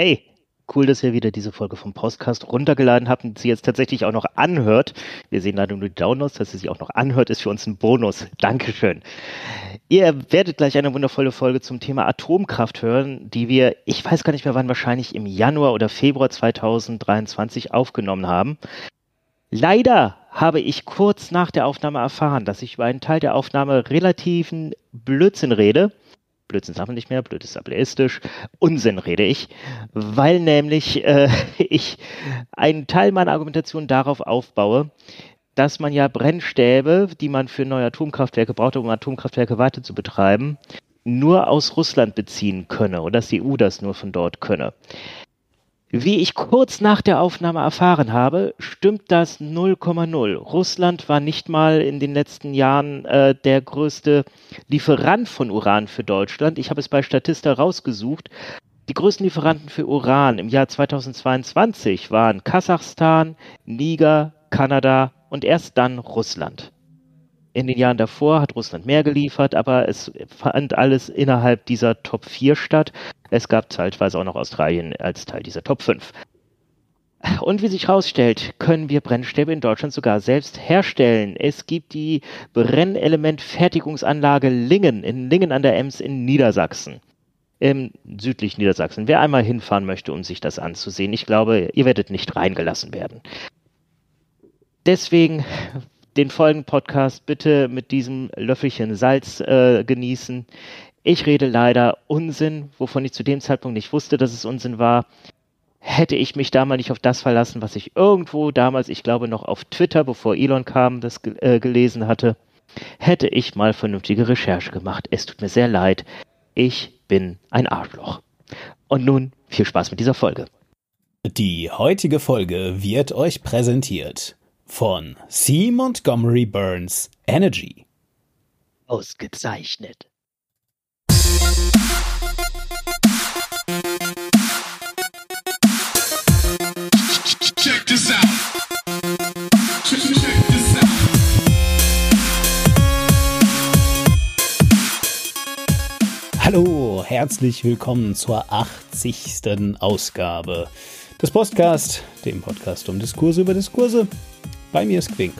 Hey, cool, dass ihr wieder diese Folge vom Podcast runtergeladen habt und sie jetzt tatsächlich auch noch anhört. Wir sehen leider nur die Downloads, dass ihr sie auch noch anhört, ist für uns ein Bonus. Dankeschön. Ihr werdet gleich eine wundervolle Folge zum Thema Atomkraft hören, die wir, ich weiß gar nicht mehr wann, wahrscheinlich im Januar oder Februar 2023 aufgenommen haben. Leider habe ich kurz nach der Aufnahme erfahren, dass ich über einen Teil der Aufnahme relativen Blödsinn rede Blödsinn sagen wir nicht mehr, blöd ist ableistisch, Unsinn rede ich, weil nämlich äh, ich einen Teil meiner Argumentation darauf aufbaue, dass man ja Brennstäbe, die man für neue Atomkraftwerke braucht, um Atomkraftwerke weiter zu betreiben, nur aus Russland beziehen könne und dass die EU das nur von dort könne. Wie ich kurz nach der Aufnahme erfahren habe, stimmt das 0,0. Russland war nicht mal in den letzten Jahren äh, der größte Lieferant von Uran für Deutschland. Ich habe es bei Statista rausgesucht. Die größten Lieferanten für Uran im Jahr 2022 waren Kasachstan, Niger, Kanada und erst dann Russland. In den Jahren davor hat Russland mehr geliefert, aber es fand alles innerhalb dieser Top 4 statt. Es gab zeitweise auch noch Australien als Teil dieser Top 5. Und wie sich herausstellt, können wir Brennstäbe in Deutschland sogar selbst herstellen. Es gibt die Brennelementfertigungsanlage Lingen in Lingen an der Ems in Niedersachsen. Im südlichen Niedersachsen. Wer einmal hinfahren möchte, um sich das anzusehen, ich glaube, ihr werdet nicht reingelassen werden. Deswegen den folgenden Podcast bitte mit diesem Löffelchen Salz äh, genießen. Ich rede leider Unsinn, wovon ich zu dem Zeitpunkt nicht wusste, dass es Unsinn war. Hätte ich mich da mal nicht auf das verlassen, was ich irgendwo damals, ich glaube noch auf Twitter, bevor Elon kam, das äh, gelesen hatte, hätte ich mal vernünftige Recherche gemacht. Es tut mir sehr leid. Ich bin ein Arschloch. Und nun viel Spaß mit dieser Folge. Die heutige Folge wird euch präsentiert von C. Montgomery Burns Energy. Ausgezeichnet. Check this out. Check, this out. Hallo, herzlich willkommen zur 80. Ausgabe des Podcast, dem Podcast um Diskurse über Diskurse. Bei mir ist Quink.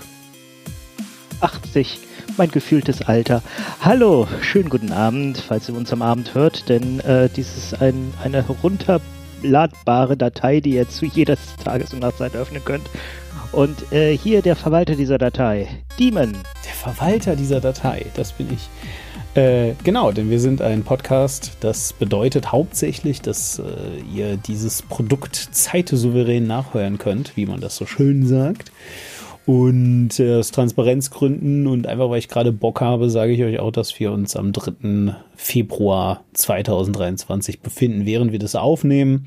80, mein gefühltes Alter. Hallo, schönen guten Abend, falls ihr uns am Abend hört, denn äh, dies ist ein, eine herunterladbare Datei, die ihr zu jeder Tages- und Nachtzeit öffnen könnt. Und äh, hier der Verwalter dieser Datei, Demon. Der Verwalter dieser Datei, das bin ich. Äh, genau, denn wir sind ein Podcast. Das bedeutet hauptsächlich, dass äh, ihr dieses Produkt zeitesouverän nachhören könnt, wie man das so schön sagt. Und äh, aus Transparenzgründen und einfach weil ich gerade Bock habe, sage ich euch auch, dass wir uns am 3. Februar 2023 befinden, während wir das aufnehmen.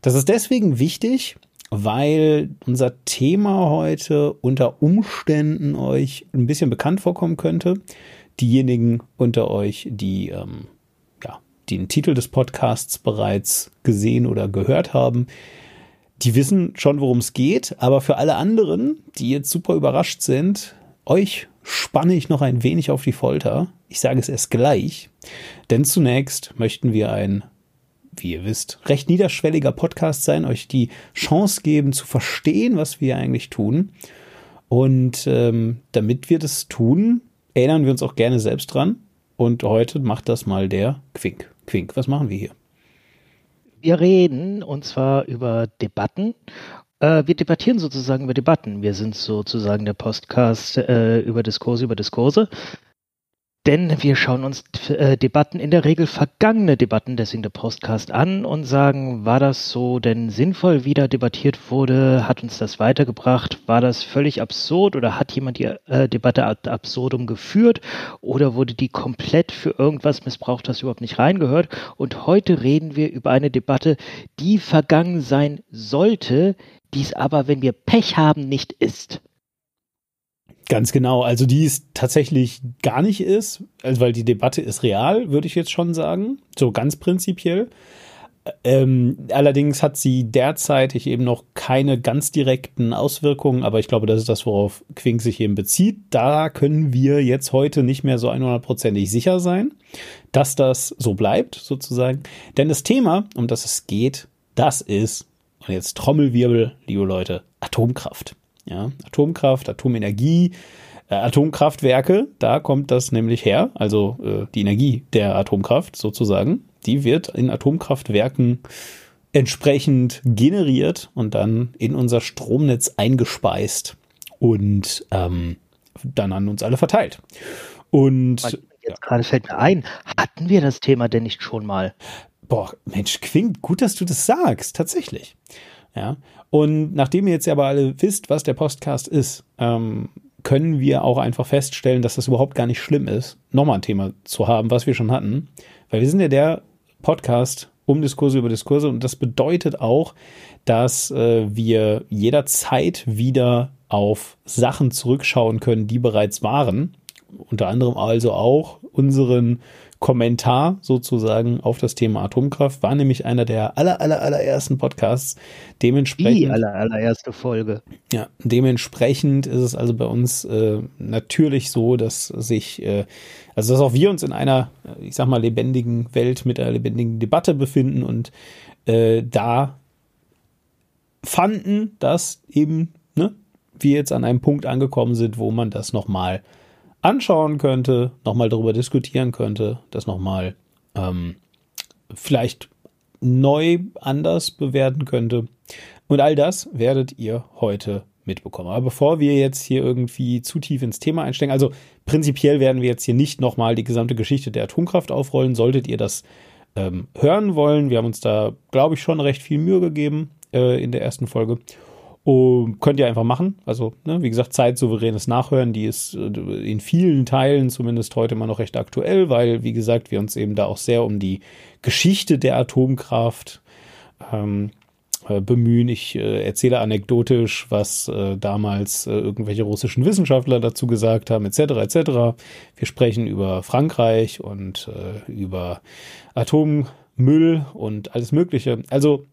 Das ist deswegen wichtig, weil unser Thema heute unter Umständen euch ein bisschen bekannt vorkommen könnte. Diejenigen unter euch, die ähm, ja, den Titel des Podcasts bereits gesehen oder gehört haben, die wissen schon, worum es geht, aber für alle anderen, die jetzt super überrascht sind, euch spanne ich noch ein wenig auf die Folter. Ich sage es erst gleich, denn zunächst möchten wir ein, wie ihr wisst, recht niederschwelliger Podcast sein, euch die Chance geben zu verstehen, was wir eigentlich tun. Und ähm, damit wir das tun, erinnern wir uns auch gerne selbst dran. Und heute macht das mal der Quink. Quink, was machen wir hier? Wir reden und zwar über Debatten. Äh, wir debattieren sozusagen über Debatten. Wir sind sozusagen der Podcast äh, über Diskurse, über Diskurse. Denn wir schauen uns äh, Debatten, in der Regel vergangene Debatten, deswegen der Podcast an und sagen, war das so denn sinnvoll, wie da debattiert wurde? Hat uns das weitergebracht? War das völlig absurd oder hat jemand die äh, Debatte ad absurdum geführt oder wurde die komplett für irgendwas missbraucht, das überhaupt nicht reingehört? Und heute reden wir über eine Debatte, die vergangen sein sollte, dies aber, wenn wir Pech haben, nicht ist. Ganz genau. Also die ist tatsächlich gar nicht ist, also weil die Debatte ist real, würde ich jetzt schon sagen. So ganz prinzipiell. Ähm, allerdings hat sie derzeitig eben noch keine ganz direkten Auswirkungen, aber ich glaube, das ist das, worauf Quink sich eben bezieht. Da können wir jetzt heute nicht mehr so 100%ig sicher sein, dass das so bleibt, sozusagen. Denn das Thema, um das es geht, das ist, und jetzt Trommelwirbel, liebe Leute, Atomkraft. Ja, Atomkraft, Atomenergie, äh, Atomkraftwerke, da kommt das nämlich her, also äh, die Energie der Atomkraft sozusagen, die wird in Atomkraftwerken entsprechend generiert und dann in unser Stromnetz eingespeist und ähm, dann an uns alle verteilt. Und jetzt ja. gerade fällt mir ein, hatten wir das Thema denn nicht schon mal? Boah, Mensch, klingt gut, dass du das sagst, tatsächlich. Ja. Und nachdem ihr jetzt aber alle wisst, was der Podcast ist, ähm, können wir auch einfach feststellen, dass das überhaupt gar nicht schlimm ist, nochmal ein Thema zu haben, was wir schon hatten. Weil wir sind ja der Podcast um Diskurse über Diskurse und das bedeutet auch, dass äh, wir jederzeit wieder auf Sachen zurückschauen können, die bereits waren. Unter anderem also auch unseren Kommentar sozusagen auf das Thema Atomkraft. War nämlich einer der aller, aller, allerersten Podcasts. Dementsprechend. Die aller, allererste Folge. Ja, dementsprechend ist es also bei uns äh, natürlich so, dass sich, äh, also dass auch wir uns in einer, ich sag mal, lebendigen Welt mit einer lebendigen Debatte befinden und äh, da fanden, dass eben ne, wir jetzt an einem Punkt angekommen sind, wo man das nochmal anschauen könnte, nochmal darüber diskutieren könnte, das nochmal ähm, vielleicht neu anders bewerten könnte. Und all das werdet ihr heute mitbekommen. Aber bevor wir jetzt hier irgendwie zu tief ins Thema einsteigen, also prinzipiell werden wir jetzt hier nicht nochmal die gesamte Geschichte der Atomkraft aufrollen. Solltet ihr das ähm, hören wollen, wir haben uns da, glaube ich, schon recht viel Mühe gegeben äh, in der ersten Folge. Um, könnt ihr einfach machen. Also, ne, wie gesagt, zeitsouveränes Nachhören, die ist äh, in vielen Teilen zumindest heute immer noch recht aktuell, weil, wie gesagt, wir uns eben da auch sehr um die Geschichte der Atomkraft ähm, äh, bemühen. Ich äh, erzähle anekdotisch, was äh, damals äh, irgendwelche russischen Wissenschaftler dazu gesagt haben, etc. etc. Wir sprechen über Frankreich und äh, über Atommüll und alles Mögliche. Also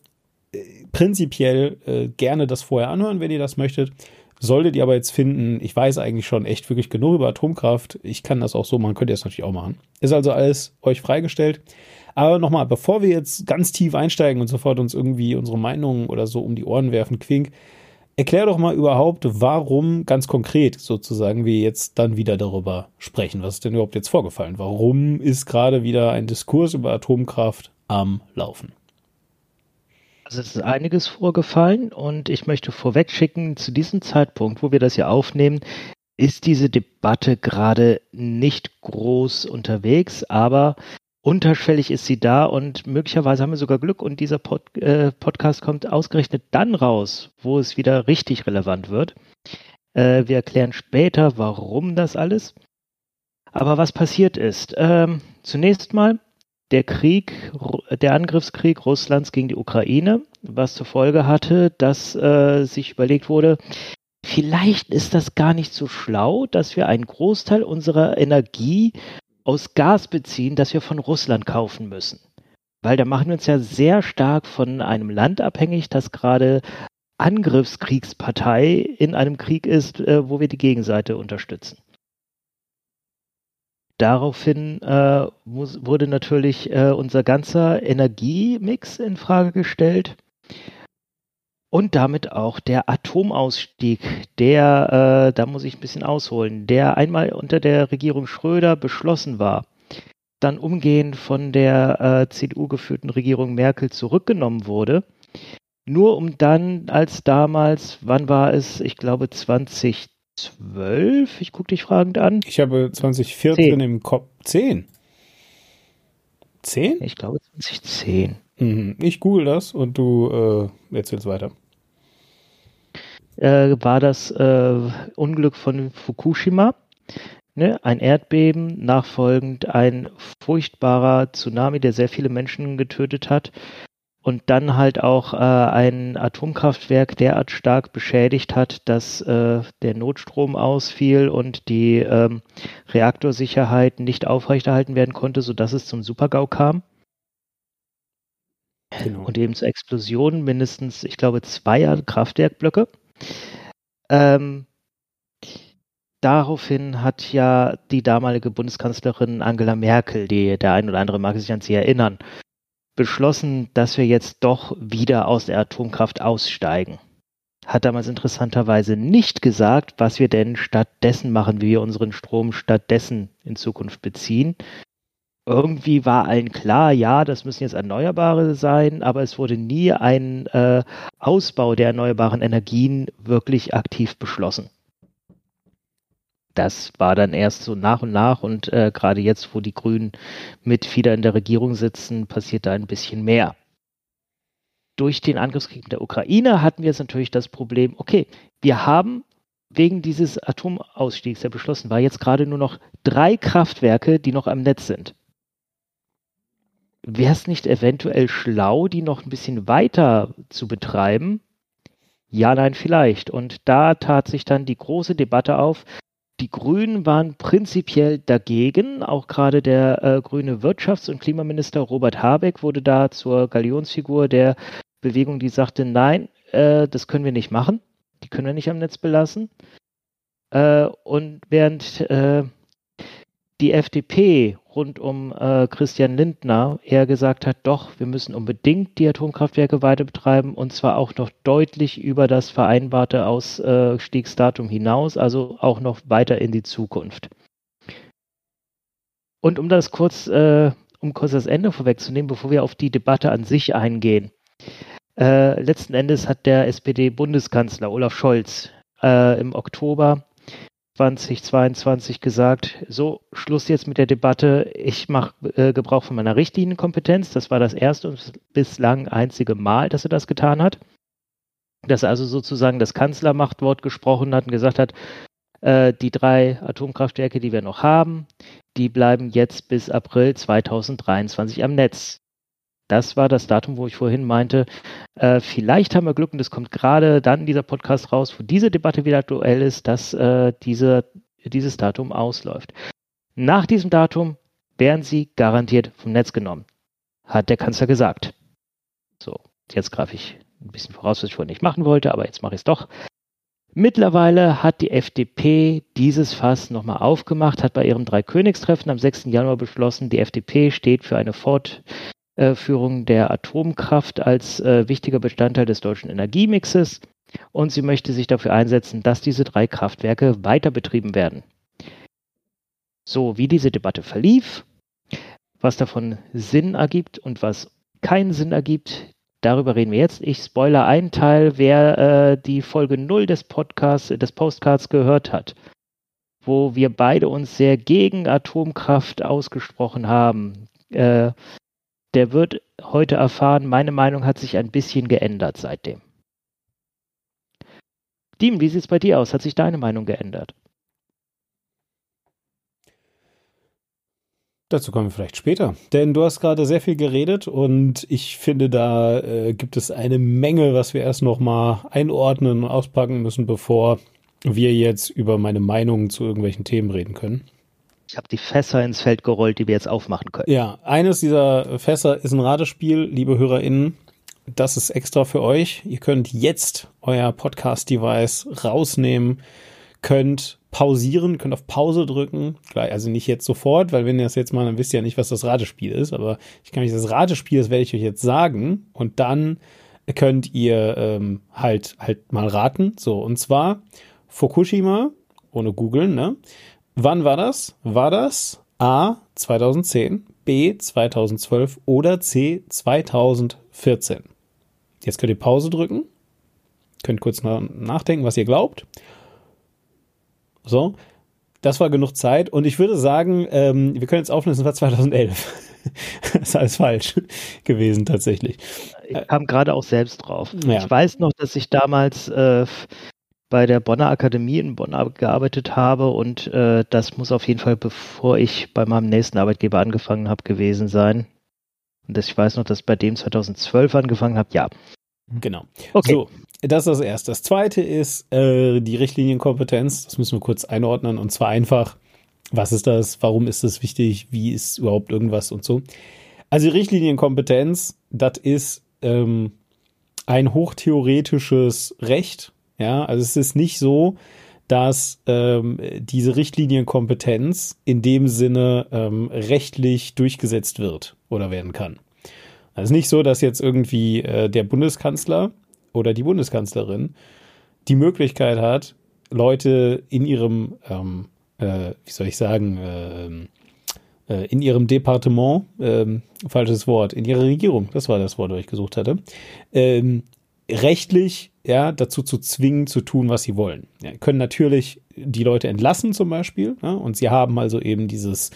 prinzipiell äh, gerne das vorher anhören, wenn ihr das möchtet. Solltet ihr aber jetzt finden, ich weiß eigentlich schon echt wirklich genug über Atomkraft, ich kann das auch so machen, könnt ihr das natürlich auch machen. Ist also alles euch freigestellt. Aber nochmal, bevor wir jetzt ganz tief einsteigen und sofort uns irgendwie unsere Meinungen oder so um die Ohren werfen, Quink, erklär doch mal überhaupt, warum ganz konkret sozusagen wir jetzt dann wieder darüber sprechen. Was ist denn überhaupt jetzt vorgefallen? Warum ist gerade wieder ein Diskurs über Atomkraft am Laufen? Also es ist einiges vorgefallen und ich möchte vorweg schicken, zu diesem Zeitpunkt, wo wir das hier aufnehmen, ist diese Debatte gerade nicht groß unterwegs, aber unterschwellig ist sie da und möglicherweise haben wir sogar Glück und dieser Pod, äh, Podcast kommt ausgerechnet dann raus, wo es wieder richtig relevant wird. Äh, wir erklären später, warum das alles. Aber was passiert ist, ähm, zunächst mal, der Krieg, der Angriffskrieg Russlands gegen die Ukraine, was zur Folge hatte, dass äh, sich überlegt wurde, vielleicht ist das gar nicht so schlau, dass wir einen Großteil unserer Energie aus Gas beziehen, das wir von Russland kaufen müssen. Weil da machen wir uns ja sehr stark von einem Land abhängig, das gerade Angriffskriegspartei in einem Krieg ist, äh, wo wir die Gegenseite unterstützen. Daraufhin äh, muss, wurde natürlich äh, unser ganzer Energiemix in Frage gestellt und damit auch der Atomausstieg, der, äh, da muss ich ein bisschen ausholen, der einmal unter der Regierung Schröder beschlossen war, dann umgehend von der äh, CDU geführten Regierung Merkel zurückgenommen wurde, nur um dann als damals, wann war es, ich glaube 20 12? Ich gucke dich fragend an. Ich habe 2014 10. im Kopf. 10? 10? Ich glaube 2010. Mhm. Ich google das und du äh, erzählst weiter. Äh, war das äh, Unglück von Fukushima. Ne? Ein Erdbeben, nachfolgend ein furchtbarer Tsunami, der sehr viele Menschen getötet hat und dann halt auch äh, ein Atomkraftwerk derart stark beschädigt hat, dass äh, der Notstrom ausfiel und die ähm, Reaktorsicherheit nicht aufrechterhalten werden konnte, sodass es zum Supergau kam. Genau. Und eben zur Explosion mindestens, ich glaube, zweier Kraftwerkblöcke. Ähm, daraufhin hat ja die damalige Bundeskanzlerin Angela Merkel, die der ein oder andere mag sich an sie erinnern, beschlossen, dass wir jetzt doch wieder aus der Atomkraft aussteigen. Hat damals interessanterweise nicht gesagt, was wir denn stattdessen machen, wie wir unseren Strom stattdessen in Zukunft beziehen. Irgendwie war allen klar, ja, das müssen jetzt Erneuerbare sein, aber es wurde nie ein äh, Ausbau der erneuerbaren Energien wirklich aktiv beschlossen das war dann erst so nach und nach und äh, gerade jetzt, wo die Grünen mit wieder in der Regierung sitzen, passiert da ein bisschen mehr. Durch den Angriffskrieg in der Ukraine hatten wir jetzt natürlich das Problem, okay, wir haben wegen dieses Atomausstiegs, der beschlossen war, jetzt gerade nur noch drei Kraftwerke, die noch am Netz sind. Wäre es nicht eventuell schlau, die noch ein bisschen weiter zu betreiben? Ja, nein, vielleicht. Und da tat sich dann die große Debatte auf, die Grünen waren prinzipiell dagegen. Auch gerade der äh, grüne Wirtschafts- und Klimaminister Robert Habeck wurde da zur Galionsfigur der Bewegung, die sagte, nein, äh, das können wir nicht machen. Die können wir nicht am Netz belassen. Äh, und während äh, die FDP rund um äh, Christian Lindner eher gesagt hat, doch, wir müssen unbedingt die Atomkraftwerke weiter betreiben und zwar auch noch deutlich über das vereinbarte Ausstiegsdatum hinaus, also auch noch weiter in die Zukunft. Und um das kurz, äh, um kurz das Ende vorwegzunehmen, bevor wir auf die Debatte an sich eingehen. Äh, letzten Endes hat der SPD-Bundeskanzler Olaf Scholz äh, im Oktober 2022 gesagt, so, Schluss jetzt mit der Debatte, ich mache äh, Gebrauch von meiner Richtlinienkompetenz. Das war das erste und bislang einzige Mal, dass er das getan hat. Dass er also sozusagen das Kanzlermachtwort gesprochen hat und gesagt hat, äh, die drei Atomkraftwerke, die wir noch haben, die bleiben jetzt bis April 2023 am Netz. Das war das Datum, wo ich vorhin meinte, äh, vielleicht haben wir Glück und es kommt gerade dann dieser Podcast raus, wo diese Debatte wieder aktuell ist, dass äh, diese, dieses Datum ausläuft. Nach diesem Datum werden sie garantiert vom Netz genommen, hat der Kanzler gesagt. So, jetzt greife ich ein bisschen voraus, was ich vorhin nicht machen wollte, aber jetzt mache ich es doch. Mittlerweile hat die FDP dieses Fass nochmal aufgemacht, hat bei ihrem Dreikönigstreffen am 6. Januar beschlossen, die FDP steht für eine Fort Führung der Atomkraft als äh, wichtiger Bestandteil des deutschen Energiemixes und sie möchte sich dafür einsetzen, dass diese drei Kraftwerke weiter betrieben werden. So, wie diese Debatte verlief, was davon Sinn ergibt und was keinen Sinn ergibt, darüber reden wir jetzt. Ich spoiler einen Teil, wer äh, die Folge 0 des Podcasts, des Postcards gehört hat, wo wir beide uns sehr gegen Atomkraft ausgesprochen haben. Äh, der wird heute erfahren, meine Meinung hat sich ein bisschen geändert seitdem. Diem, wie sieht es bei dir aus? Hat sich deine Meinung geändert? Dazu kommen wir vielleicht später. Denn du hast gerade sehr viel geredet und ich finde, da äh, gibt es eine Menge, was wir erst nochmal einordnen und auspacken müssen, bevor wir jetzt über meine Meinung zu irgendwelchen Themen reden können. Ich habe die Fässer ins Feld gerollt, die wir jetzt aufmachen können. Ja, eines dieser Fässer ist ein Ratespiel, liebe HörerInnen. Das ist extra für euch. Ihr könnt jetzt euer Podcast-Device rausnehmen, könnt pausieren, könnt auf Pause drücken. Also nicht jetzt sofort, weil wenn ihr das jetzt mal, dann wisst ihr ja nicht, was das Ratespiel ist. Aber ich kann euch das Ratespiel, das werde ich euch jetzt sagen. Und dann könnt ihr ähm, halt halt mal raten. So, und zwar Fukushima, ohne googeln, ne? Wann war das? War das A 2010, B 2012 oder C 2014? Jetzt könnt ihr Pause drücken. Könnt kurz nachdenken, was ihr glaubt. So, das war genug Zeit und ich würde sagen, ähm, wir können jetzt auflösen, es war 2011. das ist alles falsch gewesen tatsächlich. Ich kam gerade auch selbst drauf. Ja. Ich weiß noch, dass ich damals äh, bei der Bonner Akademie in Bonn gearbeitet habe und äh, das muss auf jeden Fall, bevor ich bei meinem nächsten Arbeitgeber angefangen habe, gewesen sein. Und das, ich weiß noch, dass ich bei dem 2012 angefangen habe, ja. Genau. Okay. So, das ist das Erste. Das Zweite ist äh, die Richtlinienkompetenz. Das müssen wir kurz einordnen und zwar einfach, was ist das, warum ist das wichtig, wie ist überhaupt irgendwas und so. Also die Richtlinienkompetenz, das ist ähm, ein hochtheoretisches Recht, ja, also es ist nicht so, dass ähm, diese Richtlinienkompetenz in dem Sinne ähm, rechtlich durchgesetzt wird oder werden kann. Also nicht so, dass jetzt irgendwie äh, der Bundeskanzler oder die Bundeskanzlerin die Möglichkeit hat, Leute in ihrem, ähm, äh, wie soll ich sagen, ähm, äh, in ihrem Departement, ähm, falsches Wort, in ihrer Regierung, das war das Wort, das ich gesucht hatte, ähm, rechtlich ja, dazu zu zwingen, zu tun, was sie wollen. Ja, können natürlich die Leute entlassen zum Beispiel, ja, und sie haben also eben dieses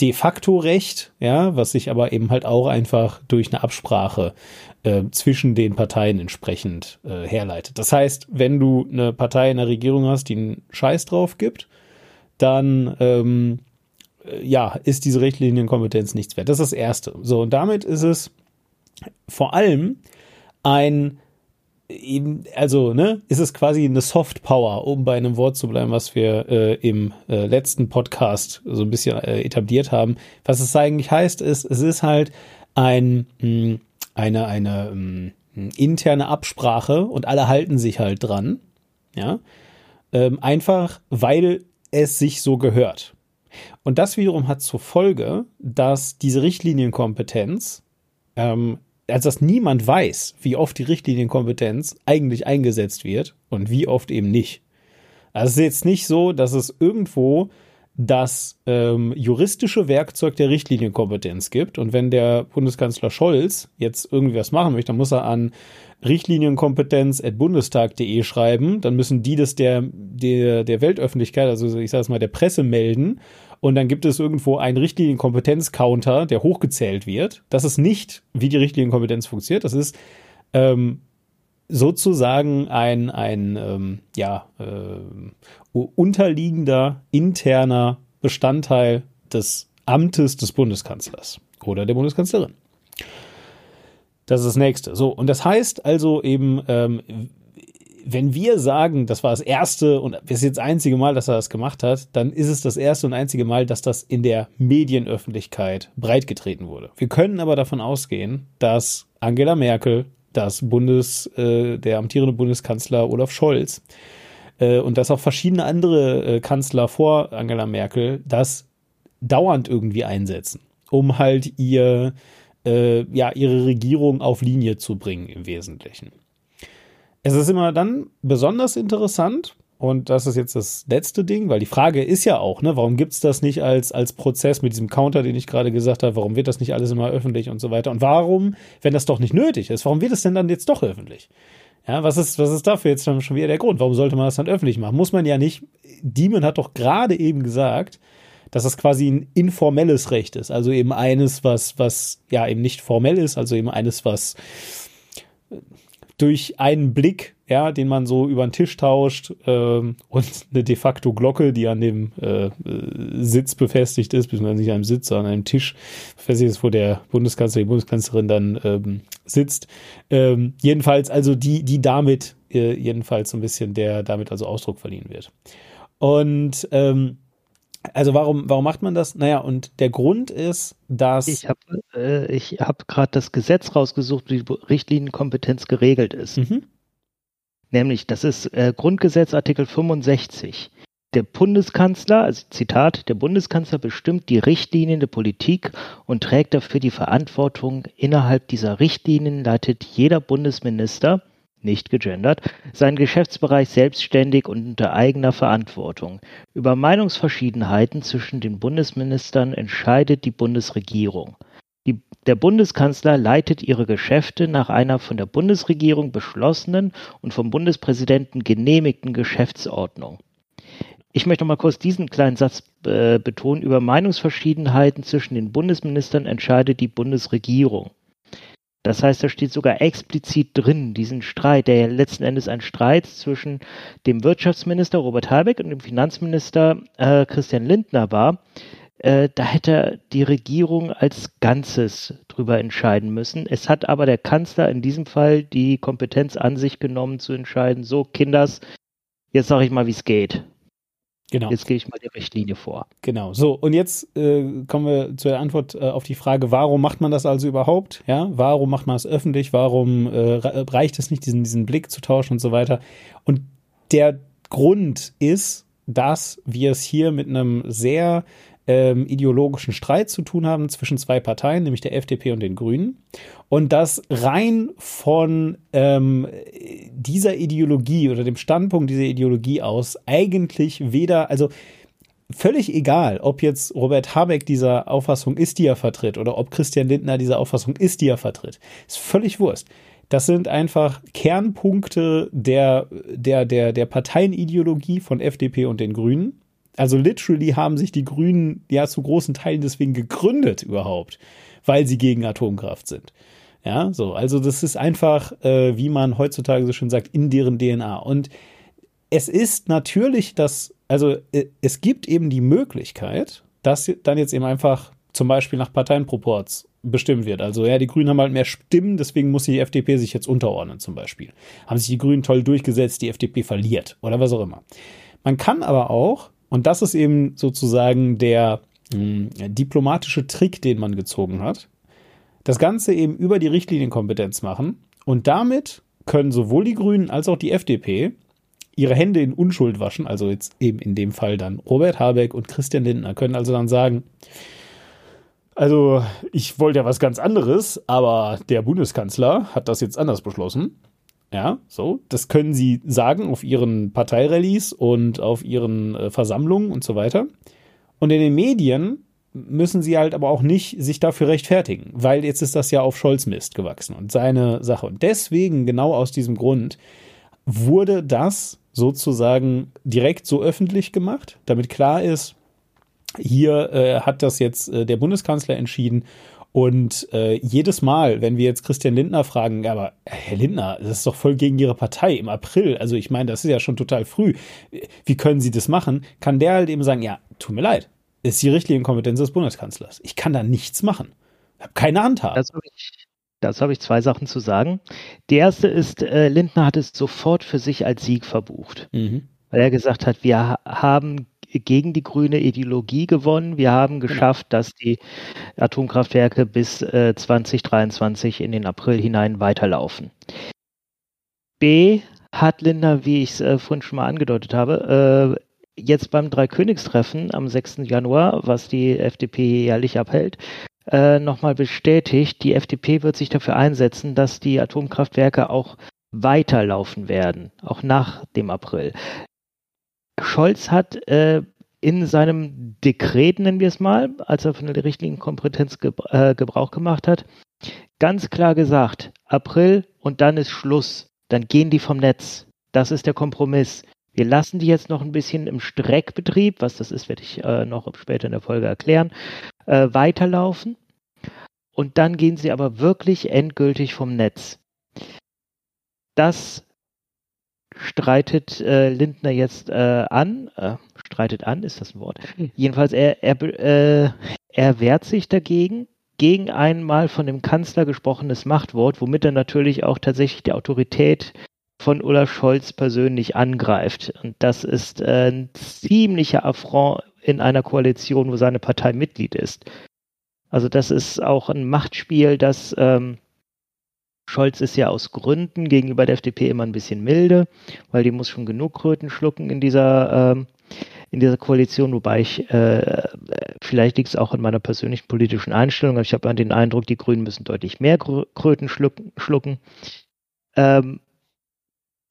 de facto Recht, ja, was sich aber eben halt auch einfach durch eine Absprache äh, zwischen den Parteien entsprechend äh, herleitet. Das heißt, wenn du eine Partei in der Regierung hast, die einen Scheiß drauf gibt, dann ähm, äh, ja, ist diese Richtlinienkompetenz nichts wert. Das ist das Erste. So, und damit ist es vor allem ein eben, also, ne, ist es quasi eine Soft Power, um bei einem Wort zu bleiben, was wir äh, im äh, letzten Podcast so ein bisschen äh, etabliert haben. Was es eigentlich heißt, ist, es ist halt ein, mh, hm, eine, eine mh, hm, interne Absprache und alle halten sich halt dran. Ja. Ähm, einfach, weil es sich so gehört. Und das wiederum hat zur Folge, dass diese Richtlinienkompetenz ähm, als dass niemand weiß, wie oft die Richtlinienkompetenz eigentlich eingesetzt wird und wie oft eben nicht. Also es ist jetzt nicht so, dass es irgendwo das ähm, juristische Werkzeug der Richtlinienkompetenz gibt. Und wenn der Bundeskanzler Scholz jetzt irgendwie was machen möchte, dann muss er an richtlinienkompetenz.bundestag.de schreiben. Dann müssen die das der, der, der Weltöffentlichkeit, also ich sage es mal, der Presse melden und dann gibt es irgendwo einen Richtlinienkompetenz-Counter, der hochgezählt wird. Das ist nicht, wie die Richtlinienkompetenz funktioniert. Das ist ähm, sozusagen ein, ein ähm, ja, äh, unterliegender interner Bestandteil des Amtes des Bundeskanzlers oder der Bundeskanzlerin. Das ist das nächste. So, und das heißt also eben, ähm, wenn wir sagen, das war das erste und das ist jetzt das einzige Mal, dass er das gemacht hat, dann ist es das erste und einzige Mal, dass das in der Medienöffentlichkeit breitgetreten wurde. Wir können aber davon ausgehen, dass Angela Merkel, das Bundes, äh, der amtierende Bundeskanzler Olaf Scholz äh, und dass auch verschiedene andere äh, Kanzler vor Angela Merkel das dauernd irgendwie einsetzen, um halt ihr, äh, ja, ihre Regierung auf Linie zu bringen im Wesentlichen. Es ist immer dann besonders interessant, und das ist jetzt das letzte Ding, weil die Frage ist ja auch, ne, warum gibt es das nicht als, als Prozess mit diesem Counter, den ich gerade gesagt habe, warum wird das nicht alles immer öffentlich und so weiter? Und warum, wenn das doch nicht nötig ist, warum wird es denn dann jetzt doch öffentlich? Ja, was ist, was ist dafür jetzt schon wieder der Grund? Warum sollte man das dann öffentlich machen? Muss man ja nicht. Demon hat doch gerade eben gesagt, dass das quasi ein informelles Recht ist. Also eben eines, was, was ja eben nicht formell ist, also eben eines, was durch einen Blick, ja, den man so über den Tisch tauscht ähm, und eine de facto Glocke, die an dem äh, Sitz befestigt ist, beziehungsweise nicht an einem Sitz, sondern an einem Tisch befestigt ist, wo der Bundeskanzler, die Bundeskanzlerin dann ähm, sitzt. Ähm, jedenfalls also die, die damit äh, jedenfalls so ein bisschen der damit also Ausdruck verliehen wird. Und ähm, also warum, warum macht man das? Naja, und der Grund ist, dass. Ich habe äh, ich hab gerade das Gesetz rausgesucht, wie die Richtlinienkompetenz geregelt ist. Mhm. Nämlich, das ist äh, Grundgesetz Artikel 65. Der Bundeskanzler, also Zitat, der Bundeskanzler bestimmt die Richtlinien der Politik und trägt dafür die Verantwortung. Innerhalb dieser Richtlinien leitet jeder Bundesminister, nicht gegendert, seinen Geschäftsbereich selbstständig und unter eigener Verantwortung. Über Meinungsverschiedenheiten zwischen den Bundesministern entscheidet die Bundesregierung. Die, der Bundeskanzler leitet ihre Geschäfte nach einer von der Bundesregierung beschlossenen und vom Bundespräsidenten genehmigten Geschäftsordnung. Ich möchte noch mal kurz diesen kleinen Satz äh, betonen. Über Meinungsverschiedenheiten zwischen den Bundesministern entscheidet die Bundesregierung. Das heißt, da steht sogar explizit drin, diesen Streit, der ja letzten Endes ein Streit zwischen dem Wirtschaftsminister Robert Habeck und dem Finanzminister äh, Christian Lindner war. Äh, da hätte die Regierung als Ganzes drüber entscheiden müssen. Es hat aber der Kanzler in diesem Fall die Kompetenz an sich genommen zu entscheiden, so Kinders, jetzt sage ich mal, wie es geht. Genau. Jetzt gehe ich mal die Richtlinie vor. Genau. So, und jetzt äh, kommen wir zur Antwort äh, auf die Frage, warum macht man das also überhaupt? Ja, warum macht man es öffentlich? Warum äh, reicht es nicht, diesen, diesen Blick zu tauschen und so weiter? Und der Grund ist, dass wir es hier mit einem sehr ähm, ideologischen Streit zu tun haben zwischen zwei Parteien, nämlich der FDP und den Grünen. Und das rein von ähm, dieser Ideologie oder dem Standpunkt dieser Ideologie aus eigentlich weder, also völlig egal, ob jetzt Robert Habeck dieser Auffassung ist, die er vertritt, oder ob Christian Lindner dieser Auffassung ist, die er vertritt. Ist völlig Wurst. Das sind einfach Kernpunkte der, der, der, der Parteienideologie von FDP und den Grünen. Also literally haben sich die Grünen ja zu großen Teilen deswegen gegründet überhaupt, weil sie gegen Atomkraft sind. Ja, so, also das ist einfach, äh, wie man heutzutage so schön sagt, in deren DNA. Und es ist natürlich das, also äh, es gibt eben die Möglichkeit, dass dann jetzt eben einfach zum Beispiel nach Parteienproports bestimmt wird. Also ja, die Grünen haben halt mehr Stimmen, deswegen muss die FDP sich jetzt unterordnen zum Beispiel. Haben sich die Grünen toll durchgesetzt, die FDP verliert oder was auch immer. Man kann aber auch und das ist eben sozusagen der mh, hm, diplomatische Trick, den man gezogen hat. Das Ganze eben über die Richtlinienkompetenz machen. Und damit können sowohl die Grünen als auch die FDP ihre Hände in Unschuld waschen. Also jetzt eben in dem Fall dann Robert Habeck und Christian Lindner können also dann sagen, also ich wollte ja was ganz anderes, aber der Bundeskanzler hat das jetzt anders beschlossen. Ja, so. Das können sie sagen auf ihren Parteirallies und auf ihren äh, Versammlungen und so weiter. Und in den Medien müssen sie halt aber auch nicht sich dafür rechtfertigen, weil jetzt ist das ja auf Scholz Mist gewachsen und seine Sache. Und deswegen, genau aus diesem Grund, wurde das sozusagen direkt so öffentlich gemacht, damit klar ist, hier äh, hat das jetzt äh, der Bundeskanzler entschieden und äh, jedes Mal, wenn wir jetzt Christian Lindner fragen, aber Herr Lindner, das ist doch voll gegen Ihre Partei im April. Also ich meine, das ist ja schon total früh. Wie können Sie das machen? Kann der halt eben sagen, ja, tut mir leid, ist die Richtlinienkompetenz des Bundeskanzlers. Ich kann da nichts machen. Ich habe keine Handhabe. Das habe ich, das hab ich zwei Sachen zu sagen. Die erste ist, äh, Lindner hat es sofort für sich als Sieg verbucht. Mhm. Weil er gesagt hat, wir haben gegen die grüne Ideologie gewonnen. Wir haben genau. geschafft, dass die Atomkraftwerke bis äh, 2023 in den April hinein weiterlaufen. B hat Linda, wie ich es äh, vorhin schon mal angedeutet habe, äh, jetzt beim Dreikönigstreffen am 6. Januar, was die FDP jährlich abhält, äh, nochmal bestätigt, die FDP wird sich dafür einsetzen, dass die Atomkraftwerke auch weiterlaufen werden, auch nach dem April. Scholz hat äh, in seinem Dekret, nennen wir es mal, als er von der richtigen Kompetenz äh, Gebrauch gemacht hat, ganz klar gesagt, April und dann ist Schluss. Dann gehen die vom Netz. Das ist der Kompromiss. Wir lassen die jetzt noch ein bisschen im Streckbetrieb, was das ist, werde ich äh, noch später in der Folge erklären, äh, weiterlaufen. Und dann gehen sie aber wirklich endgültig vom Netz. Das streitet äh, Lindner jetzt äh, an. Äh, streitet an, ist das ein Wort? Jedenfalls, er, er, äh, er wehrt sich dagegen, gegen ein mal von dem Kanzler gesprochenes Machtwort, womit er natürlich auch tatsächlich die Autorität von Olaf Scholz persönlich angreift. Und das ist äh, ein ziemlicher Affront in einer Koalition, wo seine Partei Mitglied ist. Also das ist auch ein Machtspiel, das ähm, Scholz ist ja aus Gründen gegenüber der FDP immer ein bisschen milde, weil die muss schon genug Kröten schlucken in dieser, ähm, in dieser Koalition, wobei ich, äh, vielleicht liegt es auch in meiner persönlichen politischen Einstellung, aber ich habe den Eindruck, die Grünen müssen deutlich mehr Kröten schlucken. schlucken. Ähm,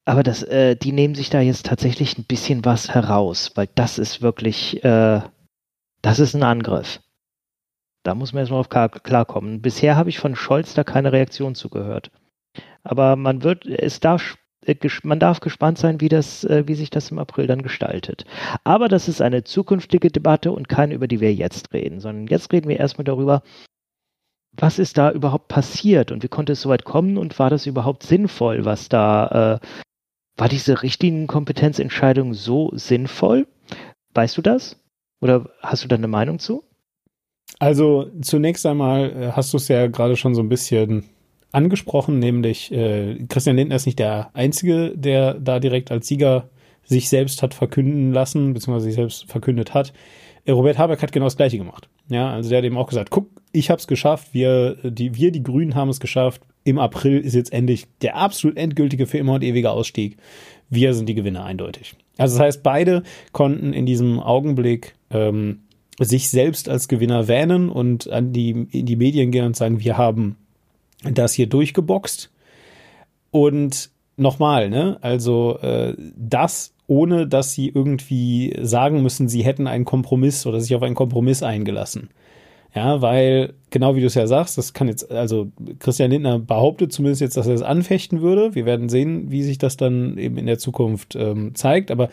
aber das, äh, die nehmen sich da jetzt tatsächlich ein bisschen was heraus, weil das ist wirklich, äh, das ist ein Angriff. Da muss man erstmal auf klarkommen. Bisher habe ich von Scholz da keine Reaktion zugehört. Aber man wird, es darf, äh, man darf gespannt sein, wie das, äh, wie sich das im April dann gestaltet. Aber das ist eine zukünftige Debatte und keine, über die wir jetzt reden, sondern jetzt reden wir erstmal darüber, was ist da überhaupt passiert und wie konnte es so weit kommen und war das überhaupt sinnvoll, was da, äh, war diese Richtlinienkompetenzentscheidung so sinnvoll? Weißt du das? Oder hast du da eine Meinung zu? Also zunächst einmal äh, hast du es ja gerade schon so ein bisschen angesprochen, nämlich äh, Christian Lindner ist nicht der Einzige, der da direkt als Sieger sich selbst hat verkünden lassen, beziehungsweise sich selbst verkündet hat. Äh, Robert Habeck hat genau das Gleiche gemacht. Ja, also der hat eben auch gesagt, guck, ich habe es geschafft, wir die, wir, die Grünen, haben es geschafft. Im April ist jetzt endlich der absolut endgültige für immer und ewige Ausstieg. Wir sind die Gewinner eindeutig. Also das heißt, beide konnten in diesem Augenblick ähm, sich selbst als Gewinner wähnen und an die, in die Medien gehen und sagen, wir haben das hier durchgeboxt. Und nochmal, ne, also äh, das ohne dass sie irgendwie sagen müssen, sie hätten einen Kompromiss oder sich auf einen Kompromiss eingelassen. Ja, weil, genau wie du es ja sagst, das kann jetzt, also Christian Lindner behauptet zumindest jetzt, dass er es anfechten würde. Wir werden sehen, wie sich das dann eben in der Zukunft ähm, zeigt. Aber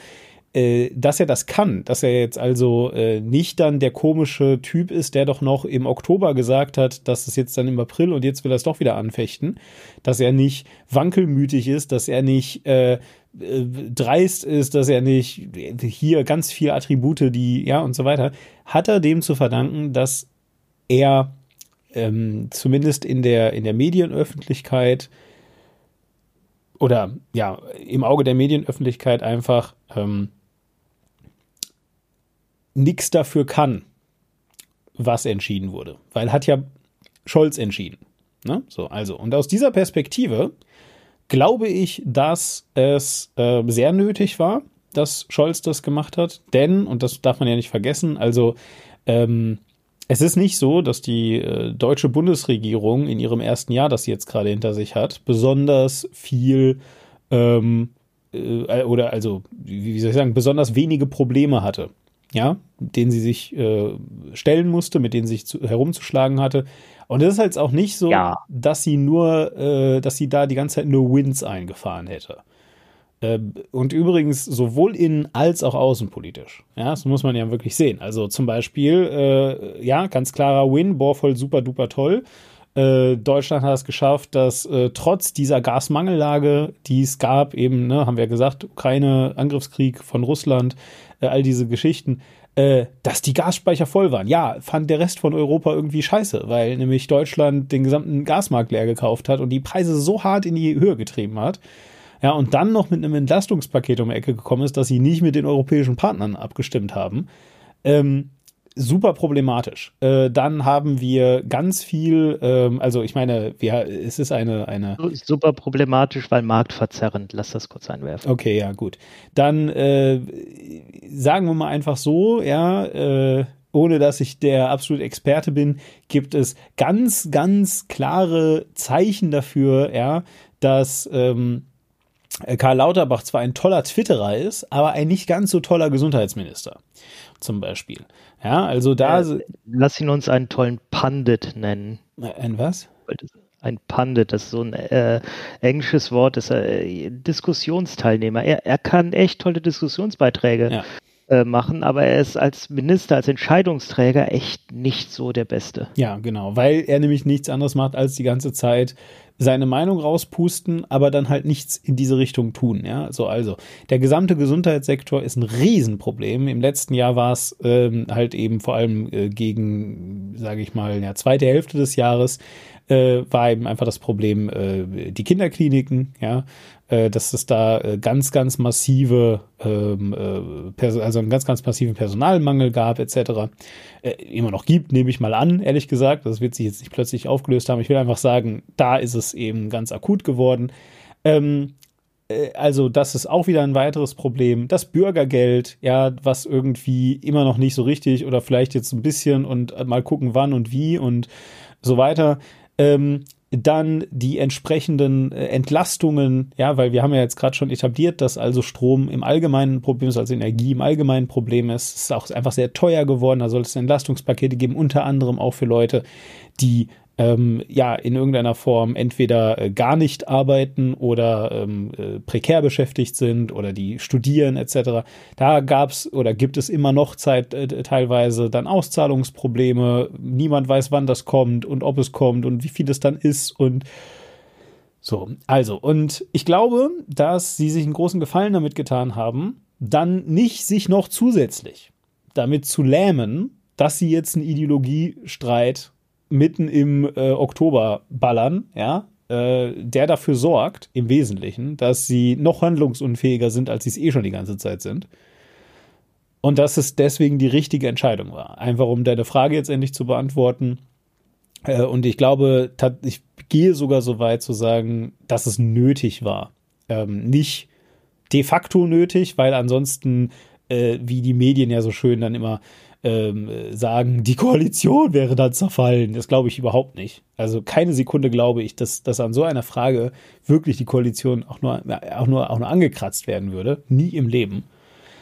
äh, dass er das kann, dass er jetzt also äh, nicht dann der komische Typ ist, der doch noch im Oktober gesagt hat, dass es jetzt dann im April und jetzt will er es doch wieder anfechten, dass er nicht wankelmütig ist, dass er nicht äh, äh dreist ist, dass er nicht hier ganz viele Attribute, die, ja, und so weiter, hat er dem zu verdanken, dass er ähm, zumindest in der, in der Medienöffentlichkeit oder ja, im Auge der Medienöffentlichkeit einfach ähm, nichts dafür kann, was entschieden wurde. Weil hat ja Scholz entschieden. Ne? So, also, und aus dieser Perspektive glaube ich, dass es äh, sehr nötig war, dass Scholz das gemacht hat. Denn, und das darf man ja nicht vergessen, also ähm, es ist nicht so, dass die äh, deutsche Bundesregierung in ihrem ersten Jahr, das sie jetzt gerade hinter sich hat, besonders viel ähm, äh, oder also, wie soll ich sagen, besonders wenige Probleme hatte ja, den sie sich äh, stellen musste, mit denen sie sich zu, herumzuschlagen hatte. Und es ist halt auch nicht so, ja. dass sie nur, äh, dass sie da die ganze Zeit nur Wins eingefahren hätte. Äh, und übrigens sowohl innen als auch außenpolitisch. Ja, das muss man ja wirklich sehen. Also zum Beispiel, äh, ja, ganz klarer Win, Bohrvoll super duper toll. Äh, Deutschland hat es geschafft, dass äh, trotz dieser Gasmangellage, die es gab, eben, ne, haben wir gesagt, Ukraine, Angriffskrieg von Russland, all diese Geschichten, äh, dass die Gasspeicher voll waren. Ja, fand der Rest von Europa irgendwie scheiße, weil nämlich Deutschland den gesamten Gasmarkt leer gekauft hat und die Preise so hart in die Höhe getrieben hat. Ja, und dann noch mit einem Entlastungspaket um die Ecke gekommen ist, dass sie nicht mit den europäischen Partnern abgestimmt haben. Ähm, super problematisch. Äh, dann haben wir ganz viel, ähm, also ich meine, wir, es ist eine, eine. Super problematisch, weil marktverzerrend. Lass das kurz einwerfen. Okay, ja, gut. Dann äh, sagen wir mal einfach so, ja, äh, ohne dass ich der absolute Experte bin, gibt es ganz, ganz klare Zeichen dafür, ja, dass ähm, Karl Lauterbach zwar ein toller Twitterer ist, aber ein nicht ganz so toller Gesundheitsminister, zum Beispiel. Ja, also da. Äh, lass ihn uns einen tollen Pandit nennen. Ein was? Ein Pandit, das ist so ein äh, englisches Wort, ist äh, Diskussionsteilnehmer. Er, er kann echt tolle Diskussionsbeiträge ja. äh, machen, aber er ist als Minister, als Entscheidungsträger echt nicht so der Beste. Ja, genau, weil er nämlich nichts anderes macht, als die ganze Zeit seine Meinung rauspusten, aber dann halt nichts in diese Richtung tun. Ja, so also der gesamte Gesundheitssektor ist ein Riesenproblem. Im letzten Jahr war es ähm, halt eben vor allem äh, gegen, sage ich mal, ja zweite Hälfte des Jahres äh, war eben einfach das Problem äh, die Kinderkliniken, ja, äh, dass es da äh, ganz, ganz massive, ähm, äh, also einen ganz, ganz massiven Personalmangel gab, etc. Äh, immer noch gibt, nehme ich mal an, ehrlich gesagt. Das wird sich jetzt nicht plötzlich aufgelöst haben. Ich will einfach sagen, da ist es eben ganz akut geworden. Ähm, äh, also das ist auch wieder ein weiteres Problem. Das Bürgergeld, ja, was irgendwie immer noch nicht so richtig oder vielleicht jetzt ein bisschen und mal gucken, wann und wie und so weiter. Ähm, dann die entsprechenden äh, Entlastungen, ja, weil wir haben ja jetzt gerade schon etabliert, dass also Strom im Allgemeinen ein Problem ist, also Energie im Allgemeinen ein Problem ist. Es ist auch einfach sehr teuer geworden. Da soll es Entlastungspakete geben, unter anderem auch für Leute, die ähm, ja in irgendeiner Form entweder äh, gar nicht arbeiten oder ähm, äh, prekär beschäftigt sind oder die studieren etc. Da gab es oder gibt es immer noch Zeit äh, teilweise dann Auszahlungsprobleme. Niemand weiß, wann das kommt und ob es kommt und wie viel es dann ist und so. Also und ich glaube, dass sie sich einen großen Gefallen damit getan haben, dann nicht sich noch zusätzlich damit zu lähmen, dass sie jetzt einen Ideologiestreit mitten im äh, Oktober ballern, ja, äh, der dafür sorgt, im Wesentlichen, dass sie noch handlungsunfähiger sind, als sie es eh schon die ganze Zeit sind. Und dass es deswegen die richtige Entscheidung war. Einfach um deine Frage jetzt endlich zu beantworten. Äh, und ich glaube, ich gehe sogar so weit zu sagen, dass es nötig war. Ähm, nicht de facto nötig, weil ansonsten, äh, wie die Medien ja so schön dann immer ähm, sagen, die Koalition wäre dann zerfallen. Das glaube ich überhaupt nicht. Also keine Sekunde glaube ich, dass, dass an so einer Frage wirklich die Koalition auch nur, auch nur, auch nur angekratzt werden würde. Nie im Leben.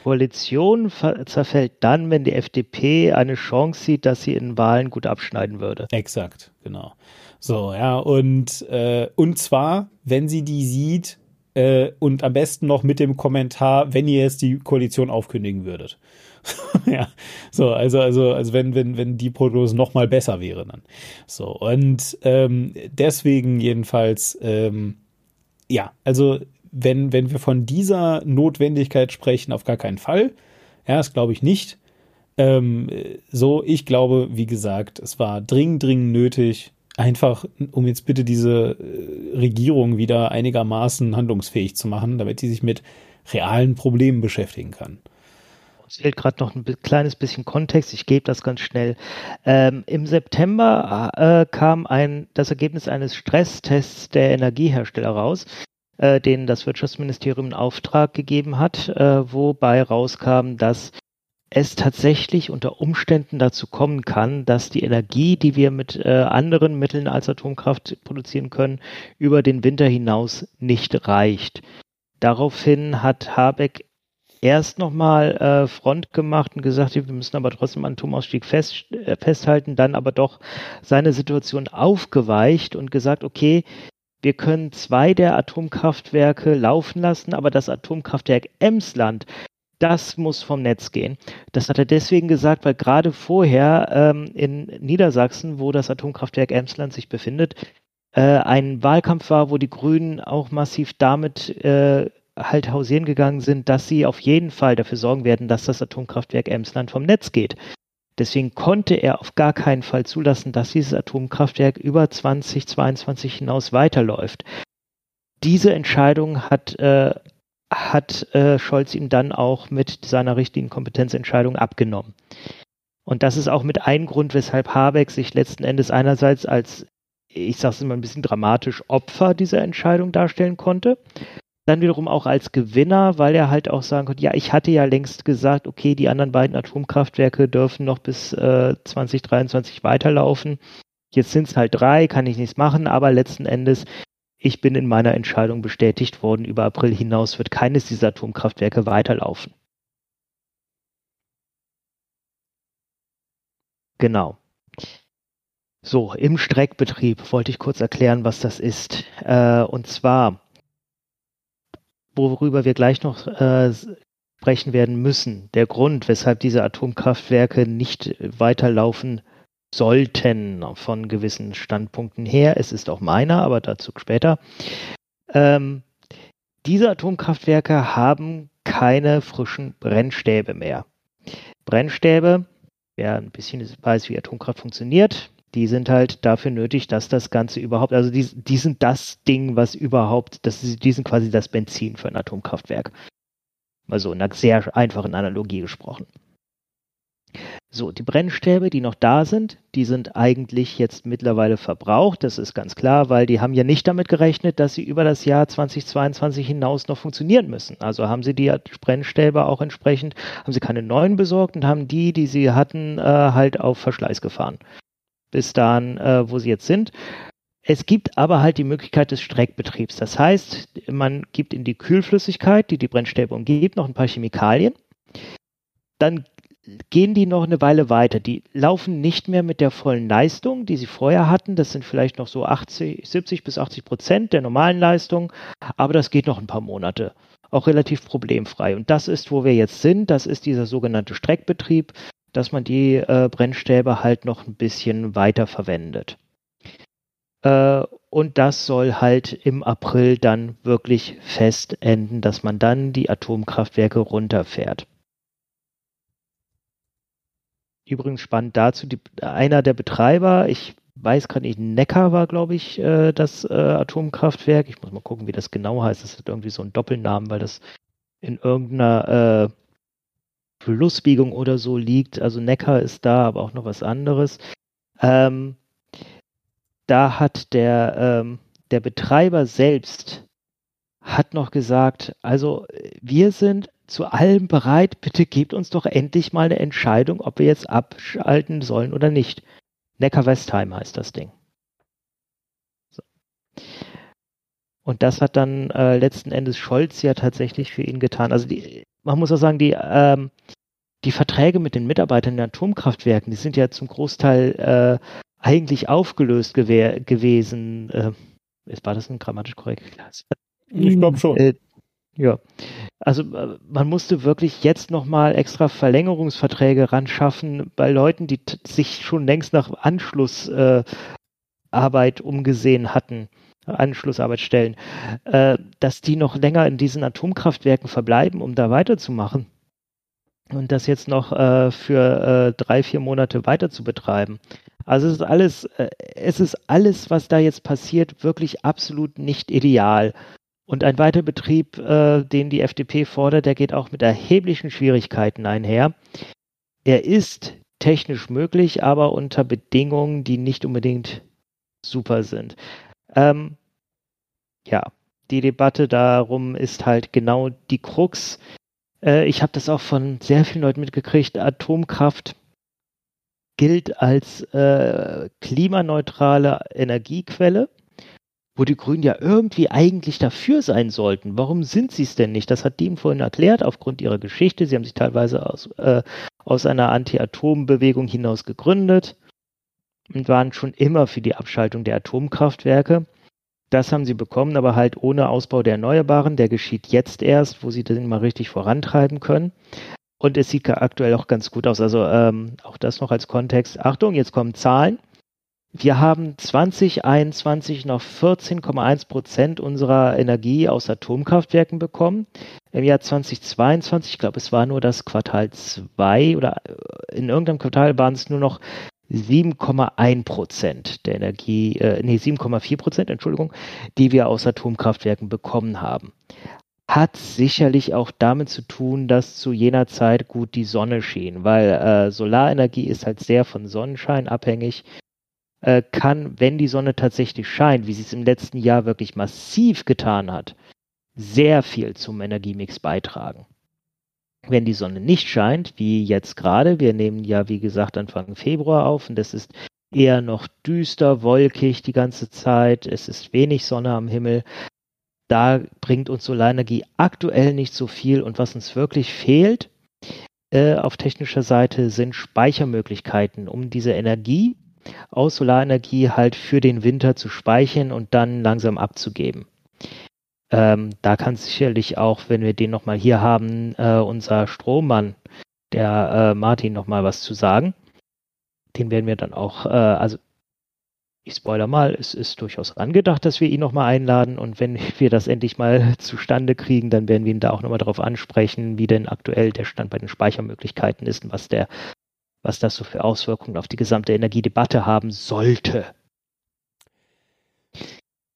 Koalition zerfällt dann, wenn die FDP eine Chance sieht, dass sie in Wahlen gut abschneiden würde. Exakt, genau. So, ja, und, äh, und zwar, wenn sie die sieht, äh, und am besten noch mit dem Kommentar, wenn ihr jetzt die Koalition aufkündigen würdet. ja, so, also, also, also wenn, wenn, wenn die Prognose noch mal besser wäre dann. So, und ähm, deswegen jedenfalls, ähm, ja, also wenn, wenn wir von dieser Notwendigkeit sprechen, auf gar keinen Fall. Ja, das glaube ich nicht. Ähm, so, ich glaube, wie gesagt, es war dringend, dringend nötig, einfach, um jetzt bitte diese äh, Regierung wieder einigermaßen handlungsfähig zu machen, damit sie sich mit realen Problemen beschäftigen kann. Es fehlt gerade noch ein kleines bisschen Kontext. Ich gebe das ganz schnell. Ähm, Im September äh, kam ein, das Ergebnis eines Stresstests der Energiehersteller raus äh, den das Wirtschaftsministerium in Auftrag gegeben hat, äh, wobei rauskam, dass es tatsächlich unter Umständen dazu kommen kann, dass die Energie, die wir mit äh, anderen Mitteln als Atomkraft produzieren können, über den Winter hinaus nicht reicht. Daraufhin hat Habeck erst nochmal äh, Front gemacht und gesagt, wir müssen aber trotzdem an Atomausstieg fest, äh, festhalten, dann aber doch seine Situation aufgeweicht und gesagt, okay, wir können zwei der Atomkraftwerke laufen lassen, aber das Atomkraftwerk Emsland, das muss vom Netz gehen. Das hat er deswegen gesagt, weil gerade vorher ähm, in Niedersachsen, wo das Atomkraftwerk Emsland sich befindet, äh, ein Wahlkampf war, wo die Grünen auch massiv damit äh, halt hausieren gegangen sind, dass sie auf jeden Fall dafür sorgen werden, dass das Atomkraftwerk Emsland vom Netz geht. Deswegen konnte er auf gar keinen Fall zulassen, dass dieses Atomkraftwerk über 2022 hinaus weiterläuft. Diese Entscheidung hat, äh, hat äh, Scholz ihm dann auch mit seiner richtigen Kompetenzentscheidung abgenommen. Und das ist auch mit ein Grund, weshalb Habeck sich letzten Endes einerseits als, ich sage es immer ein bisschen dramatisch, Opfer dieser Entscheidung darstellen konnte dann wiederum auch als Gewinner, weil er halt auch sagen konnte, ja, ich hatte ja längst gesagt, okay, die anderen beiden Atomkraftwerke dürfen noch bis äh, 2023 weiterlaufen. Jetzt sind es halt drei, kann ich nichts machen, aber letzten Endes, ich bin in meiner Entscheidung bestätigt worden, über April hinaus wird keines dieser Atomkraftwerke weiterlaufen. Genau. So, im Streckbetrieb wollte ich kurz erklären, was das ist. Äh, und zwar worüber wir gleich noch äh, sprechen werden müssen, der Grund, weshalb diese Atomkraftwerke nicht weiterlaufen sollten von gewissen Standpunkten her. Es ist auch meiner, aber dazu später. Ähm, diese Atomkraftwerke haben keine frischen Brennstäbe mehr. Brennstäbe, wer ein bisschen weiß, wie Atomkraft funktioniert, die sind halt dafür nötig, dass das Ganze überhaupt, also die, die sind das Ding, was überhaupt, das die sind quasi das Benzin für ein Atomkraftwerk. Also in einer sehr einfachen Analogie gesprochen. So, die Brennstäbe, die noch da sind, die sind eigentlich jetzt mittlerweile verbraucht. Das ist ganz klar, weil die haben ja nicht damit gerechnet, dass sie über das Jahr 2022 hinaus noch funktionieren müssen. Also haben sie die Brennstäbe auch entsprechend, haben sie keine neuen besorgt und haben die, die sie hatten, äh, halt auf Verschleiß gefahren bis dahin, äh, wo sie jetzt sind. Es gibt aber halt die Möglichkeit des Streckbetriebs. Das heißt, man gibt in die Kühlflüssigkeit, die die Brennstäbe umgibt, noch ein paar Chemikalien. Dann gehen die noch eine Weile weiter. Die laufen nicht mehr mit der vollen Leistung, die sie vorher hatten. Das sind vielleicht noch so 80, 70 bis 80 Prozent der normalen Leistung. Aber das geht noch ein paar Monate. Auch relativ problemfrei. Und das ist, wo wir jetzt sind. Das ist dieser sogenannte Streckbetrieb dass man die äh, Brennstäbe halt noch ein bisschen weiter verwendet. Äh, und das soll halt im April dann wirklich fest enden, dass man dann die Atomkraftwerke runterfährt. Übrigens spannend dazu, die, einer der Betreiber, ich weiß gerade nicht, Neckar war, glaube ich, äh, das äh, Atomkraftwerk. Ich muss mal gucken, wie das genau heißt. Das hat irgendwie so einen Doppelnamen, weil das in irgendeiner äh, Flussbiegung oder so liegt. Also Neckar ist da, aber auch noch was anderes. Ähm, da hat der, ähm, der Betreiber selbst hat noch gesagt, also wir sind zu allem bereit, bitte gebt uns doch endlich mal eine Entscheidung, ob wir jetzt abschalten sollen oder nicht. Neckar-Westheim heißt das Ding. So. Und das hat dann äh, letzten Endes Scholz ja tatsächlich für ihn getan. Also die, man muss auch sagen, die, ähm, die Verträge mit den Mitarbeitern der Atomkraftwerken, die sind ja zum Großteil äh, eigentlich aufgelöst gewesen. Äh, war das ein grammatisch korrekt? Ich glaube schon. Äh, ja, also äh, man musste wirklich jetzt nochmal extra Verlängerungsverträge ran schaffen bei Leuten, die sich schon längst nach Anschlussarbeit äh, umgesehen hatten, Anschlussarbeitsstellen, äh, dass die noch länger in diesen Atomkraftwerken verbleiben, um da weiterzumachen und das jetzt noch äh, für äh, drei, vier Monate weiter zu betreiben. Also es ist alles, äh, es ist alles, was da jetzt passiert, wirklich absolut nicht ideal. Und ein Weiterbetrieb, äh, den die FDP fordert, der geht auch mit erheblichen Schwierigkeiten einher. Er ist technisch möglich, aber unter Bedingungen, die nicht unbedingt super sind. Ähm, ja, die Debatte darum ist halt genau die Krux. Äh, ich habe das auch von sehr vielen Leuten mitgekriegt. Atomkraft gilt als äh, klimaneutrale Energiequelle wo die Grünen ja irgendwie eigentlich dafür sein sollten. Warum sind sie es denn nicht? Das hat Diem vorhin erklärt, aufgrund ihrer Geschichte. Sie haben sich teilweise aus, äh, aus einer Anti-Atom-Bewegung hinaus gegründet und waren schon immer für die Abschaltung der Atomkraftwerke. Das haben sie bekommen, aber halt ohne Ausbau der Erneuerbaren. Der geschieht jetzt erst, wo sie den mal richtig vorantreiben können. Und es sieht aktuell auch ganz gut aus. Also ähm, auch das noch als Kontext. Achtung, jetzt kommen Zahlen. Wir haben 2021 noch 14,1 Prozent unserer Energie aus Atomkraftwerken bekommen. Im Jahr 2022, ich glaube, es war nur das Quartal 2 oder äh, in irgendeinem Quartal waren es nur noch 7,1 Prozent der Energie, äh, nee, 7,4 Prozent, Entschuldigung, die wir aus Atomkraftwerken bekommen haben. Hat sicherlich auch damit zu tun, dass zu jener Zeit gut die Sonne schien, weil äh, Solarenergie ist halt sehr von Sonnenschein abhängig äh, kann, wenn die Sonne tatsächlich scheint, wie sie es im letzten Jahr wirklich massiv getan hat, sehr viel zum Energiemix beitragen. Wenn die Sonne nicht scheint, wie jetzt gerade, wir nehmen ja wie gesagt Anfang Februar auf und es ist eher noch düster, wolkig die ganze Zeit, es ist wenig Sonne am Himmel, da bringt uns Solarenergie aktuell nicht so viel und was uns wirklich fehlt äh, auf technischer Seite sind Speichermöglichkeiten, um diese Energie, aus Solarenergie halt für den Winter zu speichern und dann langsam abzugeben. Ähm, da kann sicherlich auch, wenn wir den nochmal hier haben, äh, unser Strommann, der äh, Martin, nochmal was zu sagen. Den werden wir dann auch, äh, also ich spoiler mal, es ist durchaus angedacht, dass wir ihn nochmal einladen und wenn wir das endlich mal zustande kriegen, dann werden wir ihn da auch nochmal darauf ansprechen, wie denn aktuell der Stand bei den Speichermöglichkeiten ist und was der was das so für Auswirkungen auf die gesamte Energiedebatte haben sollte.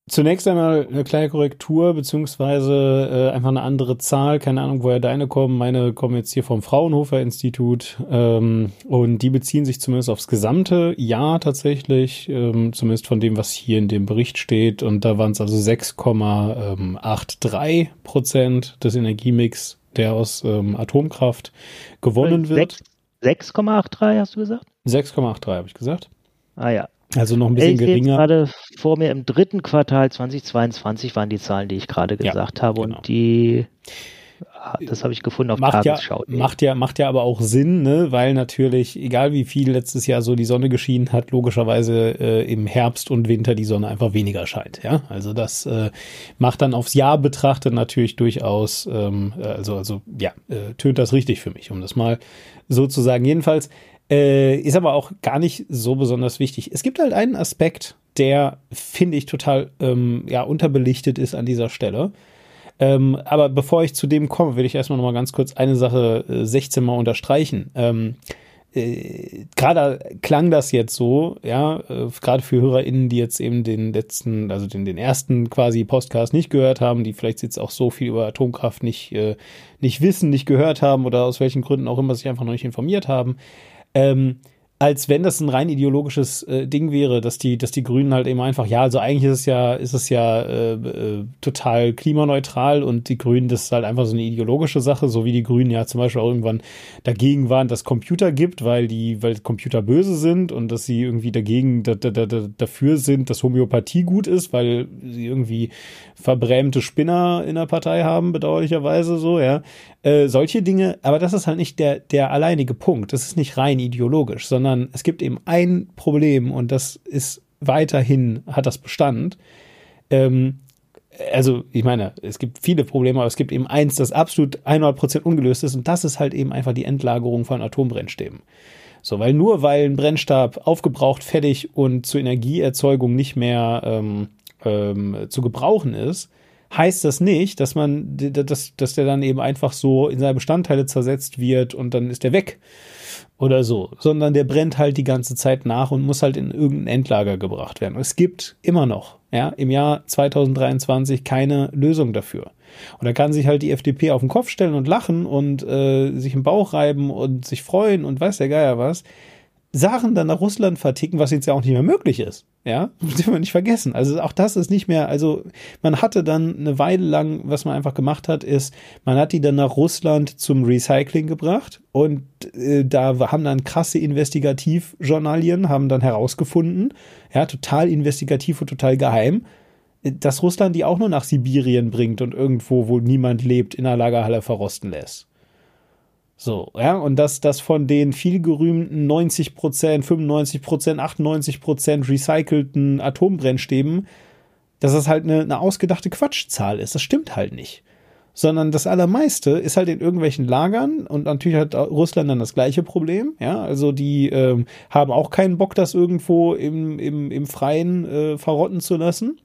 Zunächst einmal eine kleine Korrektur, beziehungsweise äh, einfach eine andere Zahl. Keine Ahnung, woher deine kommen. Meine kommen jetzt hier vom Fraunhofer Institut. Ähm, und die beziehen sich zumindest aufs gesamte Jahr tatsächlich, ähm, zumindest von dem, was hier in dem Bericht steht. Und da waren es also 6,83 Prozent des Energiemix, der aus ähm, Atomkraft gewonnen wird. 6,83 hast du gesagt? 6,83 habe ich gesagt. Ah ja. Also noch ein bisschen ich geringer. gerade vor mir im dritten Quartal 2022 waren die Zahlen, die ich gerade gesagt ja, habe genau. und die das habe ich gefunden auf macht Tagesschau. Ja, macht ja, macht ja aber auch Sinn, ne? weil natürlich, egal wie viel letztes Jahr so die Sonne geschienen hat, logischerweise äh, im Herbst und Winter die Sonne einfach weniger scheint. Ja, also das äh, macht dann aufs Jahr betrachtet natürlich durchaus, ähm, also, also ja, äh, tönt das richtig für mich, um das mal sozusagen. Jedenfalls äh, ist aber auch gar nicht so besonders wichtig. Es gibt halt einen Aspekt, der finde ich total ähm, ja unterbelichtet ist an dieser Stelle. Ähm, aber bevor ich zu dem komme, will ich erstmal noch mal ganz kurz eine Sache äh, 16 mal unterstreichen. Ähm, äh, gerade klang das jetzt so, ja, äh, gerade für HörerInnen, die jetzt eben den letzten, also den, den ersten quasi Podcast nicht gehört haben, die vielleicht jetzt auch so viel über Atomkraft nicht, äh, nicht wissen, nicht gehört haben oder aus welchen Gründen auch immer sich einfach noch nicht informiert haben. Ähm, als wenn das ein rein ideologisches äh, Ding wäre, dass die, dass die Grünen halt eben einfach, ja, also eigentlich ist es ja, ist es ja äh, äh, total klimaneutral und die Grünen, das ist halt einfach so eine ideologische Sache, so wie die Grünen ja zum Beispiel auch irgendwann dagegen waren, dass Computer gibt, weil die, weil Computer böse sind und dass sie irgendwie dagegen da, da, da, dafür sind, dass Homöopathie gut ist, weil sie irgendwie verbrämte Spinner in der Partei haben, bedauerlicherweise so, ja. Äh, solche Dinge, aber das ist halt nicht der, der alleinige Punkt. Das ist nicht rein ideologisch, sondern es gibt eben ein Problem und das ist weiterhin, hat das Bestand. Ähm, also, ich meine, es gibt viele Probleme, aber es gibt eben eins, das absolut 100% ungelöst ist und das ist halt eben einfach die Endlagerung von Atombrennstäben. So, weil nur weil ein Brennstab aufgebraucht, fertig und zur Energieerzeugung nicht mehr ähm, ähm, zu gebrauchen ist, heißt das nicht, dass man, dass, dass der dann eben einfach so in seine Bestandteile zersetzt wird und dann ist der weg oder so, sondern der brennt halt die ganze Zeit nach und muss halt in irgendein Endlager gebracht werden. es gibt immer noch, ja, im Jahr 2023 keine Lösung dafür. Und da kann sich halt die FDP auf den Kopf stellen und lachen und äh, sich im Bauch reiben und sich freuen und weiß der Geier was. Sachen dann nach Russland verticken, was jetzt ja auch nicht mehr möglich ist. Ja, dürfen wir nicht vergessen. Also auch das ist nicht mehr, also man hatte dann eine Weile lang, was man einfach gemacht hat, ist, man hat die dann nach Russland zum Recycling gebracht und äh, da haben dann krasse Investigativjournalien, haben dann herausgefunden, ja, total investigativ und total geheim, dass Russland die auch nur nach Sibirien bringt und irgendwo, wo niemand lebt, in einer Lagerhalle verrosten lässt. So, ja, und dass das von den viel gerühmten 90 Prozent, 95 Prozent, 98 Prozent recycelten Atombrennstäben, dass das halt eine, eine ausgedachte Quatschzahl ist. Das stimmt halt nicht. Sondern das Allermeiste ist halt in irgendwelchen Lagern und natürlich hat Russland dann das gleiche Problem. Ja, also die ähm, haben auch keinen Bock, das irgendwo im, im, im Freien äh, verrotten zu lassen.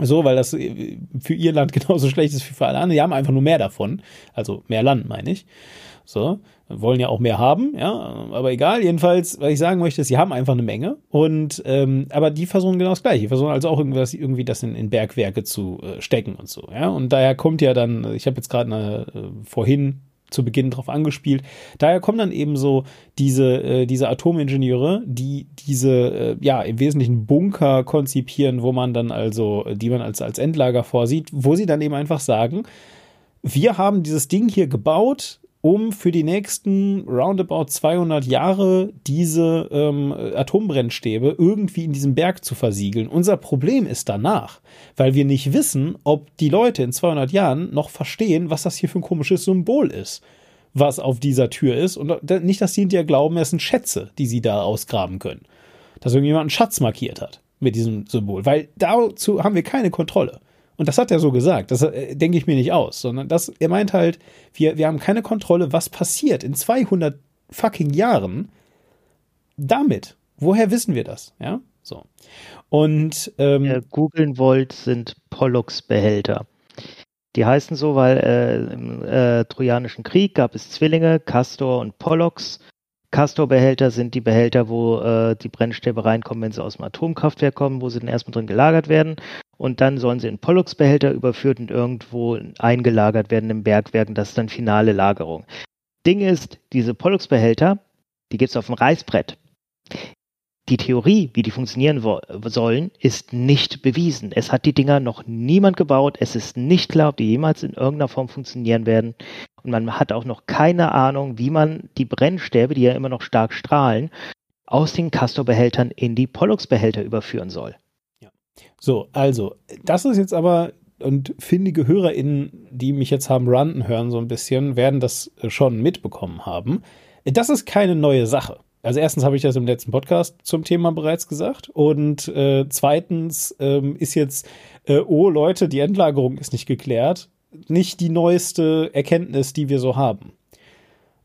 So, weil das äh, für ihr Land genauso schlecht ist wie für alle anderen. Die haben einfach nur mehr davon. Also mehr Land, meine ich. So, wollen ja auch mehr haben, ja, aber egal. Jedenfalls, was ich sagen möchte, ist, sie haben einfach eine Menge und ähm, aber die versuchen genau das gleiche. Die versuchen also auch irgendwas, irgendwie das in, in Bergwerke zu äh, stecken und so, ja. Und daher kommt ja dann, ich habe jetzt gerade äh, vorhin zu Beginn drauf angespielt. Daher kommen dann eben so diese, äh, diese Atomingenieure, die diese, äh, ja, im Wesentlichen Bunker konzipieren, wo man dann also, die man als, als Endlager vorsieht, wo sie dann eben einfach sagen, wir haben dieses Ding hier gebaut, um für die nächsten roundabout 200 Jahre diese ähm, Atombrennstäbe irgendwie in diesem Berg zu versiegeln. Unser Problem ist danach, weil wir nicht wissen, ob die Leute in 200 Jahren noch verstehen, was das hier für ein komisches Symbol ist, was auf dieser Tür ist. Und nicht, dass die hinterher glauben, es sind Schätze, die sie da ausgraben können. Dass irgendjemand einen Schatz markiert hat mit diesem Symbol, weil dazu haben wir keine Kontrolle. Und das hat er so gesagt. Das äh, denke ich mir nicht aus, sondern das, er meint halt, wir, wir haben keine Kontrolle, was passiert in 200 fucking Jahren damit. Woher wissen wir das? Ja, so. Und ähm, ihr googeln wollt, sind Pollux-Behälter. Die heißen so, weil äh, im äh, Trojanischen Krieg gab es Zwillinge, Castor und Pollux. Castor-Behälter sind die Behälter, wo äh, die Brennstäbe reinkommen, wenn sie aus dem Atomkraftwerk kommen, wo sie dann erstmal drin gelagert werden und dann sollen sie in Pollux-Behälter überführt und irgendwo eingelagert werden im Bergwerk das ist dann finale Lagerung. Ding ist, diese Pollux-Behälter, die gibt es auf dem Reißbrett. Die Theorie, wie die funktionieren sollen, ist nicht bewiesen. Es hat die Dinger noch niemand gebaut. Es ist nicht klar, ob die jemals in irgendeiner Form funktionieren werden. Und man hat auch noch keine Ahnung, wie man die Brennstäbe, die ja immer noch stark strahlen, aus den Castor-Behältern in die Pollux-Behälter überführen soll. So, also, das ist jetzt aber, und findige HörerInnen, die mich jetzt haben ranten hören, so ein bisschen, werden das schon mitbekommen haben. Das ist keine neue Sache. Also erstens habe ich das im letzten Podcast zum Thema bereits gesagt und äh, zweitens ähm, ist jetzt, äh, oh Leute, die Endlagerung ist nicht geklärt, nicht die neueste Erkenntnis, die wir so haben.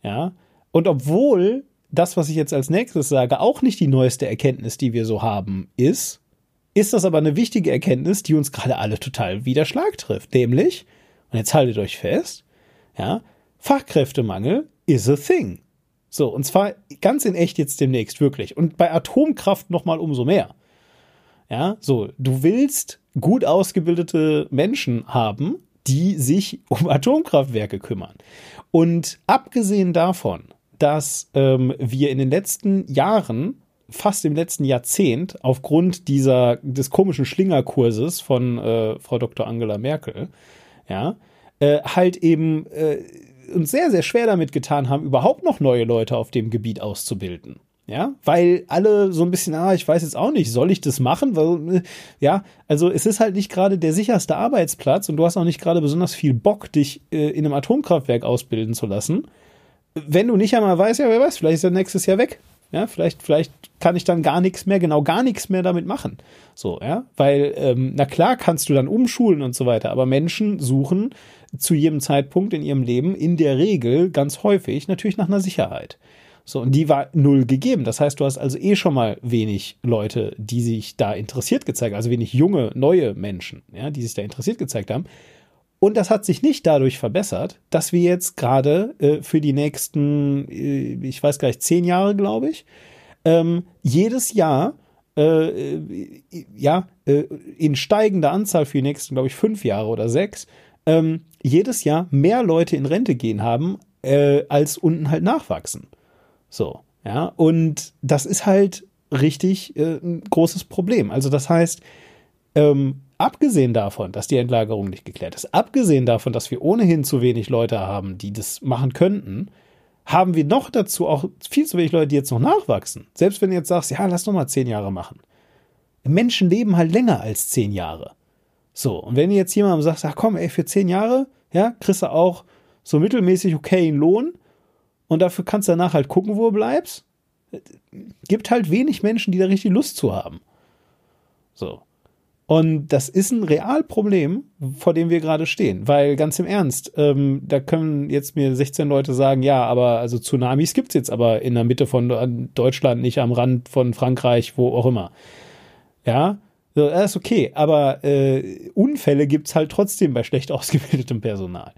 Ja, und obwohl das, was ich jetzt als nächstes sage, auch nicht die neueste Erkenntnis, die wir so haben, ist, ist das aber eine wichtige Erkenntnis, die uns gerade alle total wieder Schlag trifft. Nämlich, und jetzt haltet euch fest, ja, Fachkräftemangel is a thing. So, und zwar ganz in echt jetzt demnächst, wirklich. Und bei Atomkraft nochmal umso mehr. Ja, so, du willst gut ausgebildete Menschen haben, die sich um Atomkraftwerke kümmern. Und abgesehen davon, dass ähm, wir in den letzten Jahren fast im letzten Jahrzehnt aufgrund dieser des komischen Schlingerkurses von äh, Frau Dr. Angela Merkel, ja, äh, halt eben äh, uns sehr sehr schwer damit getan haben, überhaupt noch neue Leute auf dem Gebiet auszubilden. Ja, weil alle so ein bisschen, ah, ich weiß jetzt auch nicht, soll ich das machen? Weil, äh, ja, also es ist halt nicht gerade der sicherste Arbeitsplatz und du hast auch nicht gerade besonders viel Bock, dich äh, in einem Atomkraftwerk ausbilden zu lassen. Wenn du nicht einmal weißt, ja, wer weiß, vielleicht ist er nächstes Jahr weg. Ja, vielleicht, vielleicht kann ich dann gar nichts mehr, genau gar nichts mehr damit machen. So, ja, weil, ähm, na klar kannst du dann umschulen und so weiter, aber Menschen suchen zu jedem Zeitpunkt in ihrem Leben in der Regel ganz häufig natürlich nach einer Sicherheit. So, und die war null gegeben. Das heißt, du hast also eh schon mal wenig Leute, die sich da interessiert gezeigt, also wenig junge, neue Menschen, ja, die sich da interessiert gezeigt haben. Und das hat sich nicht dadurch verbessert, dass wir jetzt gerade äh, für die nächsten, äh, ich weiß gar nicht, zehn Jahre, glaube ich, ähm, jedes Jahr äh, äh ja, äh, in steigender Anzahl für die nächsten, glaube ich, fünf Jahre oder sechs, ähm, jedes Jahr mehr Leute in Rente gehen haben, äh, als unten halt nachwachsen. So, ja, und das ist halt richtig ein großes Problem. Also das heißt, ähm, abgesehen davon, dass die Endlagerung nicht geklärt ist, abgesehen davon, dass wir ohnehin zu wenig Leute haben, die das machen könnten, haben wir noch dazu auch viel zu wenig Leute, die jetzt noch nachwachsen. Selbst wenn du jetzt sagst, ja, lass noch mal zehn Jahre machen. Menschen leben halt länger als zehn Jahre. So, und wenn du jetzt jemandem sagst, ach komm, ey, für zehn Jahre, ja, kriegst du auch so mittelmäßig okayen Lohn und dafür kannst du danach halt gucken, wo du bleibst. Gibt halt wenig Menschen, die da richtig Lust zu haben. So. Und das ist ein Realproblem, vor dem wir gerade stehen. Weil ganz im Ernst, ähm, da können jetzt mir 16 Leute sagen, ja, aber also Tsunamis gibt's jetzt aber in der Mitte von Deutschland, nicht am Rand von Frankreich, wo auch immer. Ja, so, das ist okay, aber äh, Unfälle gibt's halt trotzdem bei schlecht ausgebildetem Personal.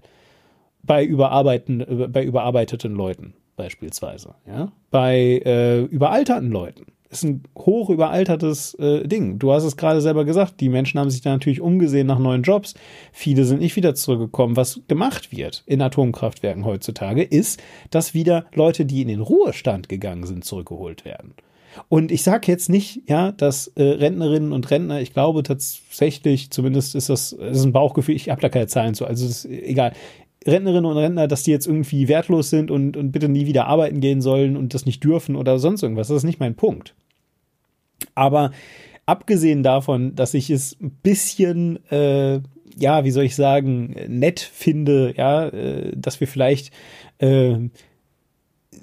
Bei, überarbeiten, bei überarbeiteten Leuten beispielsweise. Ja? Bei äh, überalterten Leuten ist ein hoch überaltertes äh, Ding. Du hast es gerade selber gesagt, die Menschen haben sich da natürlich umgesehen nach neuen Jobs. Viele sind nicht wieder zurückgekommen. Was gemacht wird in Atomkraftwerken heutzutage, ist, dass wieder Leute, die in den Ruhestand gegangen sind, zurückgeholt werden. Und ich sage jetzt nicht, ja, dass äh, Rentnerinnen und Rentner, ich glaube tatsächlich, zumindest ist das, das ist ein Bauchgefühl, ich habe da keine Zahlen zu, also ist egal. Rentnerinnen und Rentner, dass die jetzt irgendwie wertlos sind und, und bitte nie wieder arbeiten gehen sollen und das nicht dürfen oder sonst irgendwas. Das ist nicht mein Punkt. Aber abgesehen davon, dass ich es ein bisschen, äh, ja, wie soll ich sagen, nett finde, ja, äh, dass wir vielleicht äh,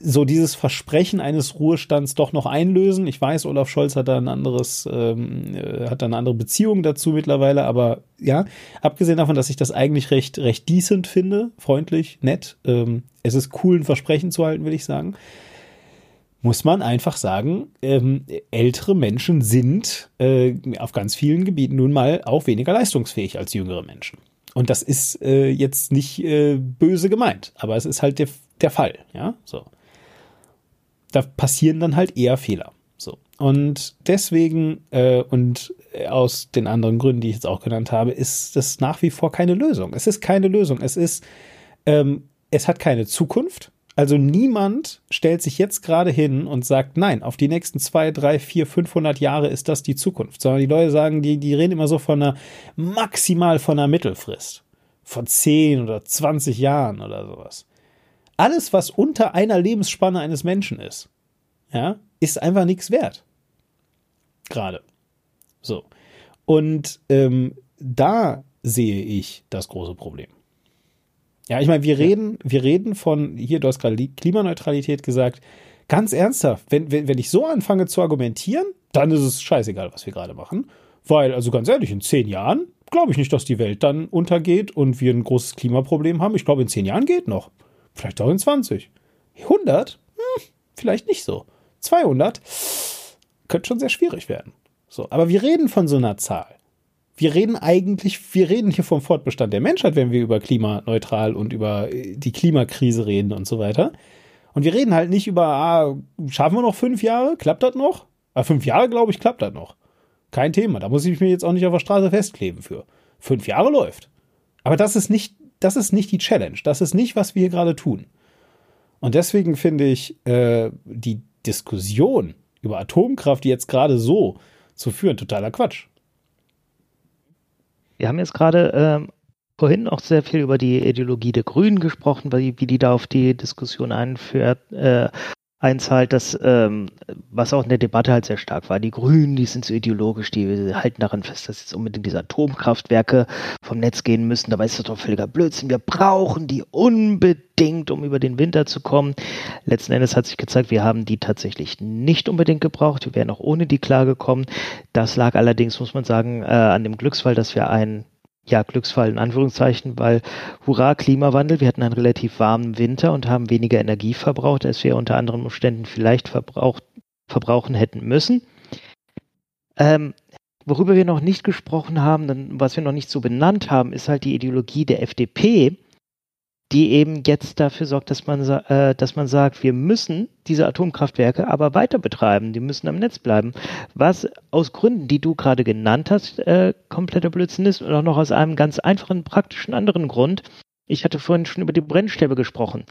so dieses Versprechen eines Ruhestands doch noch einlösen. Ich weiß, Olaf Scholz hat da ein anderes, ähm, äh, hat da eine andere Beziehung dazu mittlerweile, aber ja, abgesehen davon, dass ich das eigentlich recht, recht decent finde, freundlich, nett, ähm, es ist cool, ein Versprechen zu halten, will ich sagen muss man einfach sagen, ähm, ältere Menschen sind äh, auf ganz vielen Gebieten nun mal auch weniger leistungsfähig als jüngere Menschen. Und das ist äh, jetzt nicht äh, böse gemeint, aber es ist halt der, der Fall, ja, so. Da passieren dann halt eher Fehler. So. Und deswegen, äh, und aus den anderen Gründen, die ich jetzt auch genannt habe, ist das nach wie vor keine Lösung. Es ist keine Lösung. Es ist, ähm, es hat keine Zukunft also niemand stellt sich jetzt gerade hin und sagt, nein, auf die nächsten zwei, drei, vier, 500 Jahre ist das die Zukunft, sondern die Leute sagen, die, die reden immer so von einer, maximal von einer Mittelfrist. Von 10 oder 20 Jahren oder sowas. Alles, was unter einer Lebensspanne eines Menschen ist, ja, ist einfach nichts wert. Gerade. So. Und ähm, da sehe ich das große Problem. Ja, ich meine, wir reden, wir reden von, hier, du hast gerade Klimaneutralität gesagt, ganz ernsthaft, wenn, wenn, wenn ich so anfange zu argumentieren, dann ist es scheißegal, was wir gerade machen. Weil, also ganz ehrlich, in zehn Jahren glaube ich nicht, dass die Welt dann untergeht und wir ein großes Klimaproblem haben. Ich glaube, in zehn Jahren geht noch. Vielleicht auch in 20. 100? Hm, vielleicht nicht so. 200? Könnte schon sehr schwierig werden. So, aber wir reden von so einer Zahl wir reden eigentlich, wir reden hier vom Fortbestand der Menschheit, wenn wir über klimaneutral und über äh, die Klimakrise reden und so weiter. Und wir reden halt nicht über, ah, schaffen wir noch fünf Jahre? Klappt das noch? Ah, fünf Jahre, glaube ich, klappt das noch. Kein Thema. Da muss ich mich jetzt auch nicht auf der Straße festkleben für. Fünf Jahre läuft. Aber das ist nicht, das ist nicht die Challenge. Das ist nicht, was wir hier gerade tun. Und deswegen finde ich äh, die Diskussion über Atomkraft jetzt gerade so zu führen totaler Quatsch. Wir haben jetzt gerade ähm, vorhin auch sehr viel über die Ideologie der Grünen gesprochen, wie, wie die da auf die Diskussion einführt, äh, einzahlt, dass, ähm, was auch in der Debatte halt sehr stark war, die Grünen, die sind so ideologisch, die halten daran fest, dass jetzt unbedingt diese Atomkraftwerke vom Netz gehen müssen. Dabei ist das doch völliger Blödsinn. Wir brauchen die unbedingt, um über den Winter zu kommen. Letzten Endes hat sich gezeigt, wir haben die tatsächlich nicht unbedingt gebraucht. Wir wären auch ohne die klar gekommen. Das lag allerdings, muss man sagen, äh, an dem Glücksfall, dass wir ein ja, Glücksfall in Anführungszeichen, weil hurra, Klimawandel, wir hatten einen relativ warmen Winter und haben weniger Energie verbraucht, als wir unter anderen Umständen vielleicht verbraucht, verbrauchen hätten müssen. Ähm, worüber wir noch nicht gesprochen haben, was wir noch nicht so benannt haben, ist halt die Ideologie der FDP, die eben jetzt dafür sorgt, dass man, äh, dass man sagt, wir müssen diese Atomkraftwerke aber weiter betreiben, die müssen am Netz bleiben. Was aus Gründen, die du gerade genannt hast, äh, kompletter Blödsinn ist und auch noch aus einem ganz einfachen, praktischen anderen Grund. Ich hatte vorhin schon über die Brennstäbe gesprochen.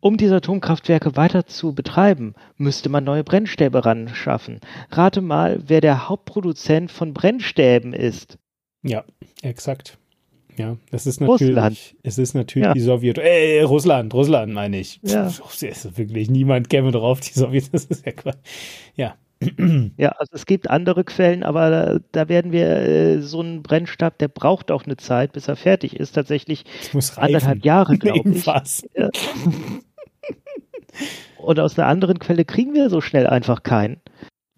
Um diese Atomkraftwerke weiter zu betreiben, müsste man neue Brennstäbe ran schaffen. Rate mal, wer der Hauptproduzent von Brennstäben ist. Ja, exakt. Ja, das ist natürlich, Russland. es ist natürlich ja. die Sowjet, äh, Russland, Russland meine ich. Ja. Pff, ist wirklich niemand käme drauf, die Sowjet, das ist ja Quatsch. Ja. Ja, also es gibt andere Quellen, aber da, da werden wir äh, so einen Brennstab, der braucht auch eine Zeit, bis er fertig ist. Tatsächlich anderthalb Jahre, glaube ich. Ja. Und aus einer anderen Quelle kriegen wir so schnell einfach keinen.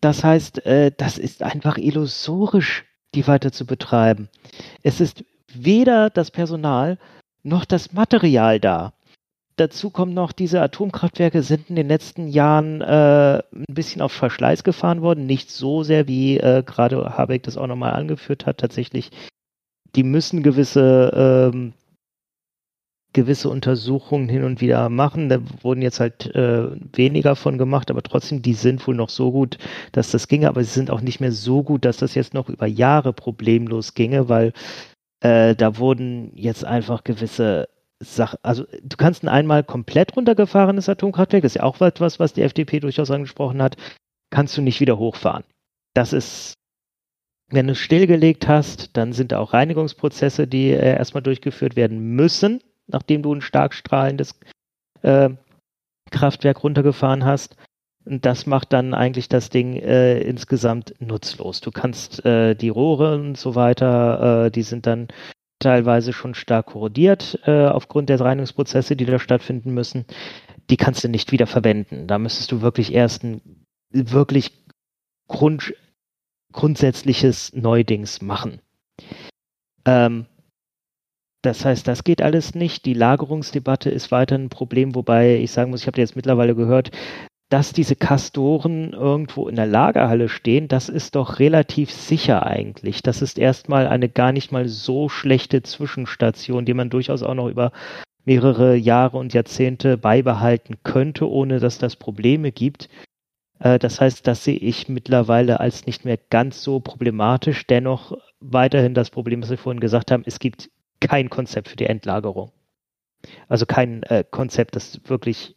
Das heißt, äh, das ist einfach illusorisch, die weiter zu betreiben. Es ist weder das Personal noch das Material da. Dazu kommt noch, diese Atomkraftwerke sind in den letzten Jahren äh, ein bisschen auf Verschleiß gefahren worden. Nicht so sehr, wie äh, gerade Habeck das auch nochmal angeführt hat. Tatsächlich, die müssen gewisse, ähm, gewisse Untersuchungen hin und wieder machen. Da wurden jetzt halt äh, weniger von gemacht, aber trotzdem, die sind wohl noch so gut, dass das ginge. Aber sie sind auch nicht mehr so gut, dass das jetzt noch über Jahre problemlos ginge, weil äh, da wurden jetzt einfach gewisse Sachen, also du kannst ein einmal komplett runtergefahrenes Atomkraftwerk, das ist ja auch etwas, was die FDP durchaus angesprochen hat, kannst du nicht wieder hochfahren. Das ist, wenn du es stillgelegt hast, dann sind da auch Reinigungsprozesse, die äh, erstmal durchgeführt werden müssen, nachdem du ein stark strahlendes äh, Kraftwerk runtergefahren hast. Und das macht dann eigentlich das Ding äh, insgesamt nutzlos. Du kannst äh, die Rohre und so weiter, äh, die sind dann teilweise schon stark korrodiert äh, aufgrund der Reinigungsprozesse, die da stattfinden müssen. Die kannst du nicht wieder verwenden. Da müsstest du wirklich erst ein wirklich Grund, grundsätzliches Neudings machen. Ähm, das heißt, das geht alles nicht. Die Lagerungsdebatte ist weiter ein Problem, wobei ich sagen muss, ich habe jetzt mittlerweile gehört, dass diese Kastoren irgendwo in der Lagerhalle stehen, das ist doch relativ sicher eigentlich. Das ist erstmal eine gar nicht mal so schlechte Zwischenstation, die man durchaus auch noch über mehrere Jahre und Jahrzehnte beibehalten könnte, ohne dass das Probleme gibt. Äh, das heißt, das sehe ich mittlerweile als nicht mehr ganz so problematisch. Dennoch weiterhin das Problem, was wir vorhin gesagt haben, es gibt kein Konzept für die Endlagerung. Also kein äh, Konzept, das wirklich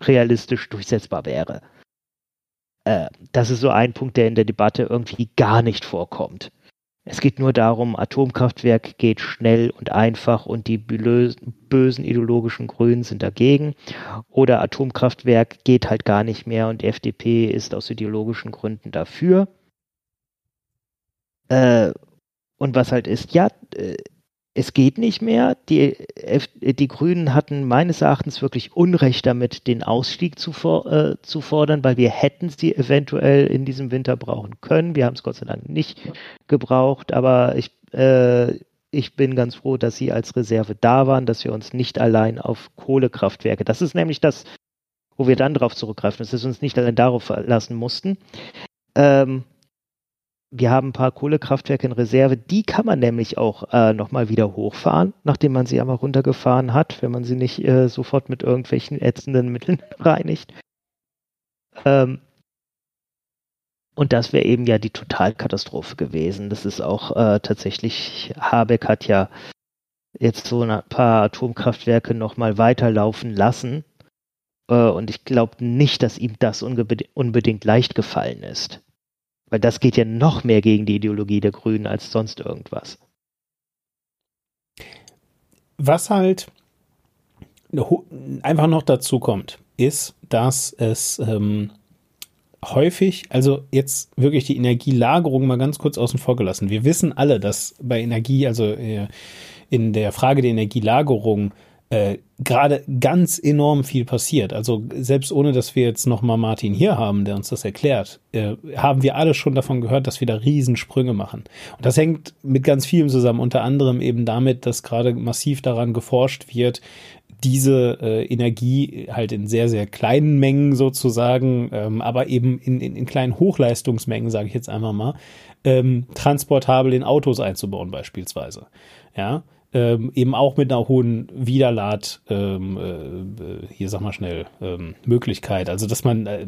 realistisch durchsetzbar wäre. Äh, das ist so ein Punkt, der in der Debatte irgendwie gar nicht vorkommt. Es geht nur darum, Atomkraftwerk geht schnell und einfach und die bösen ideologischen Grünen sind dagegen. Oder Atomkraftwerk geht halt gar nicht mehr und FDP ist aus ideologischen Gründen dafür. Äh, und was halt ist, ja, äh, es geht nicht mehr. Die, die Grünen hatten meines Erachtens wirklich Unrecht damit, den Ausstieg zu, äh, zu fordern, weil wir hätten sie eventuell in diesem Winter brauchen können. Wir haben es Gott sei Dank nicht gebraucht, aber ich, äh, ich bin ganz froh, dass sie als Reserve da waren, dass wir uns nicht allein auf Kohlekraftwerke, das ist nämlich das, wo wir dann darauf zurückgreifen, dass wir uns nicht allein darauf verlassen mussten. Ähm, wir haben ein paar Kohlekraftwerke in Reserve, die kann man nämlich auch äh, nochmal wieder hochfahren, nachdem man sie einmal runtergefahren hat, wenn man sie nicht äh, sofort mit irgendwelchen ätzenden Mitteln reinigt. Ähm, und das wäre eben ja die Totalkatastrophe gewesen. Das ist auch äh, tatsächlich, Habeck hat ja jetzt so ein paar Atomkraftwerke nochmal weiterlaufen lassen, Äh, und ich glaube nicht, dass ihm das unbedingt leicht gefallen ist. Weil das geht ja noch mehr gegen die Ideologie der Grünen als sonst irgendwas. Was halt einfach noch dazu kommt, ist, dass es ähm, häufig, also jetzt wirklich die Energielagerung mal ganz kurz außen vor gelassen. Wir wissen alle, dass bei Energie, also äh, in der Frage der Energielagerung, äh, gerade ganz enorm viel passiert. Also selbst ohne, dass wir jetzt nochmal Martin hier haben, der uns das erklärt, äh, haben wir alle schon davon gehört, dass wir da Riesensprünge machen. Und das hängt mit ganz vielem zusammen, unter anderem eben damit, dass gerade massiv daran geforscht wird, diese äh, Energie halt in sehr, sehr kleinen Mengen sozusagen, ähm, aber eben in, in, in kleinen Hochleistungsmengen, sage ich jetzt einmal mal, ähm, transportabel in Autos einzubauen beispielsweise. Ja, ähm, eben auch mit einer hohen Wiederlad, ähm, äh, hier sag mal schnell, ähm, Möglichkeit. Also dass man, äh,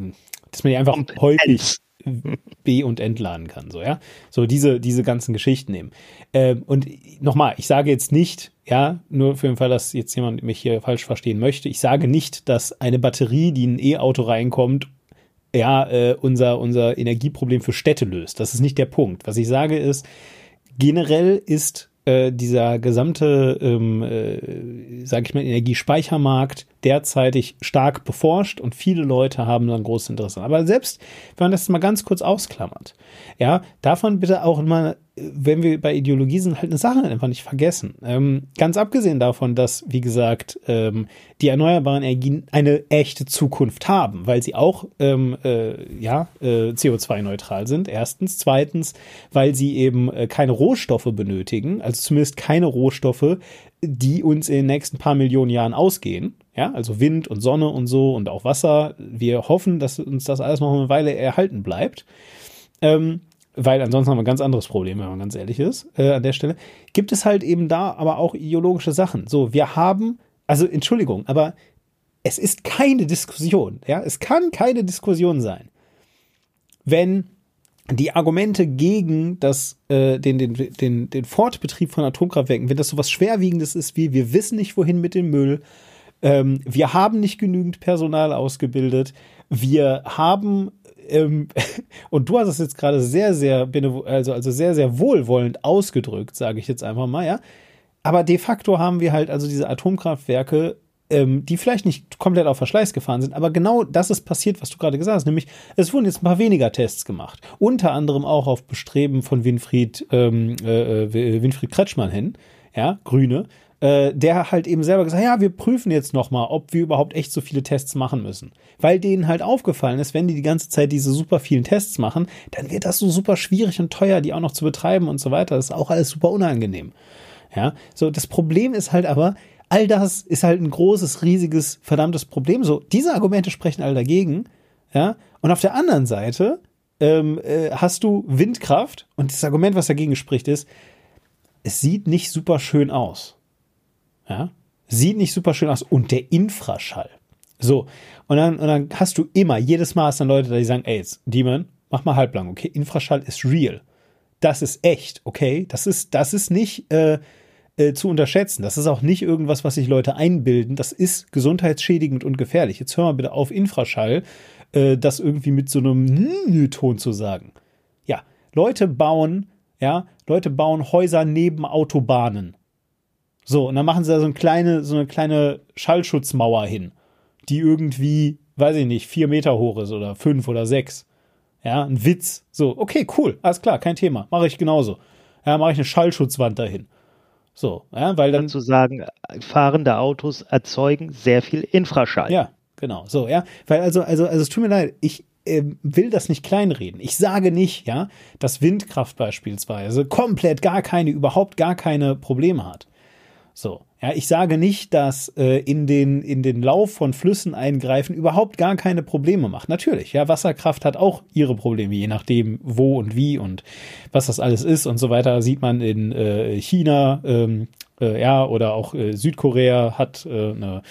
dass man die einfach und häufig B und entladen kann, so ja. So diese diese ganzen Geschichten nehmen. Ähm, und nochmal, ich sage jetzt nicht, ja, nur für den Fall, dass jetzt jemand mich hier falsch verstehen möchte. Ich sage nicht, dass eine Batterie, die in ein E-Auto reinkommt, ja, äh, unser unser Energieproblem für Städte löst. Das ist nicht der Punkt. Was ich sage ist, generell ist äh, dieser gesamte, ähm, äh, sage ich mal, Energiespeichermarkt derzeitig stark beforscht und viele Leute haben dann großes Interesse. Aber selbst wenn man das mal ganz kurz ausklammert, ja, davon bitte auch mal wenn wir bei Ideologie sind, halt eine Sache einfach nicht vergessen. Ähm, ganz abgesehen davon, dass, wie gesagt, ähm, die erneuerbaren Energien eine echte Zukunft haben, weil sie auch ähm, äh, ja, äh, CO2-neutral sind. Erstens. Zweitens, weil sie eben äh, keine Rohstoffe benötigen, also zumindest keine Rohstoffe, die uns in den nächsten paar Millionen Jahren ausgehen. Ja, also Wind und Sonne und so und auch Wasser. Wir hoffen, dass uns das alles noch eine Weile erhalten bleibt. Ähm, weil ansonsten haben wir ein ganz anderes Problem, wenn man ganz ehrlich ist, äh, an der Stelle, gibt es halt eben da aber auch ideologische Sachen. So, wir haben, also Entschuldigung, aber es ist keine Diskussion, ja, es kann keine Diskussion sein, wenn die Argumente gegen das, äh, den, den, den, den Fortbetrieb von Atomkraftwerken, wenn das so was Schwerwiegendes ist wie, wir wissen nicht, wohin mit dem Müll, ähm, wir haben nicht genügend Personal ausgebildet, wir haben ähm, und du hast es jetzt gerade sehr, sehr, also, also sehr, sehr wohlwollend ausgedrückt, sage ich jetzt einfach mal, ja. Aber de facto haben wir halt also diese Atomkraftwerke, ähm, die vielleicht nicht komplett auf Verschleiß gefahren sind, aber genau das ist passiert, was du gerade gesagt hast, nämlich es wurden jetzt ein paar weniger Tests gemacht. Unter anderem auch auf Bestreben von Winfried, ähm, äh, äh Winfried Kretschmann hin, ja, Grüne, äh, der halt eben selber gesagt, ja, wir prüfen jetzt nochmal, ob wir überhaupt echt so viele Tests machen müssen. Weil denen halt aufgefallen ist, wenn die die ganze Zeit diese super vielen Tests machen, dann wird das so super schwierig und teuer, die auch noch zu betreiben und so weiter. Das ist auch alles super unangenehm. Ja, so das Problem ist halt aber, all das ist halt ein großes, riesiges, verdammtes Problem. So, diese Argumente sprechen all dagegen. Ja, und auf der anderen Seite ähm, äh, hast du Windkraft und das Argument, was dagegen spricht, ist, es sieht nicht super schön aus. Ja? Sieht nicht super schön aus. Und der Infraschall. So. Und dann, und dann hast du immer, jedes Mal hast dann Leute, die sagen, ey, jetzt, Demon, mach mal halblang, okay? Infraschall ist real. Das ist echt, okay? Das ist, das ist nicht äh, äh, zu unterschätzen. Das ist auch nicht irgendwas, was sich Leute einbilden. Das ist gesundheitsschädigend und gefährlich. Jetzt hör mal bitte auf, Infraschall, äh, das irgendwie mit so einem Ton zu sagen. Ja, Leute bauen, ja, Leute bauen Häuser neben Autobahnen. So, und dann machen sie da so eine kleine, so eine kleine Schallschutzmauer hin, die irgendwie, weiß ich nicht, vier Meter hoch ist oder fünf oder sechs. Ja, ein Witz. So, okay, cool, alles klar, kein Thema. Mache ich genauso. Ja, mache ich eine Schallschutzwand dahin. So, ja, weil dann. Zu sagen, fahrende Autos erzeugen sehr viel Infraschall. Ja, genau. So, ja. Weil also, also, also es tut mir leid, ich äh, will das nicht kleinreden. Ich sage nicht, ja, dass Windkraft beispielsweise komplett gar keine, überhaupt gar keine Probleme hat. So. Ja, ich sage nicht, dass äh, in, den, in den Lauf von Flüssen eingreifen überhaupt gar keine Probleme macht. Natürlich, ja, Wasserkraft hat auch ihre Probleme, je nachdem, wo und wie und was das alles ist und so weiter. Sieht man in äh, China, ähm, äh, ja, oder auch äh, Südkorea hat äh, eine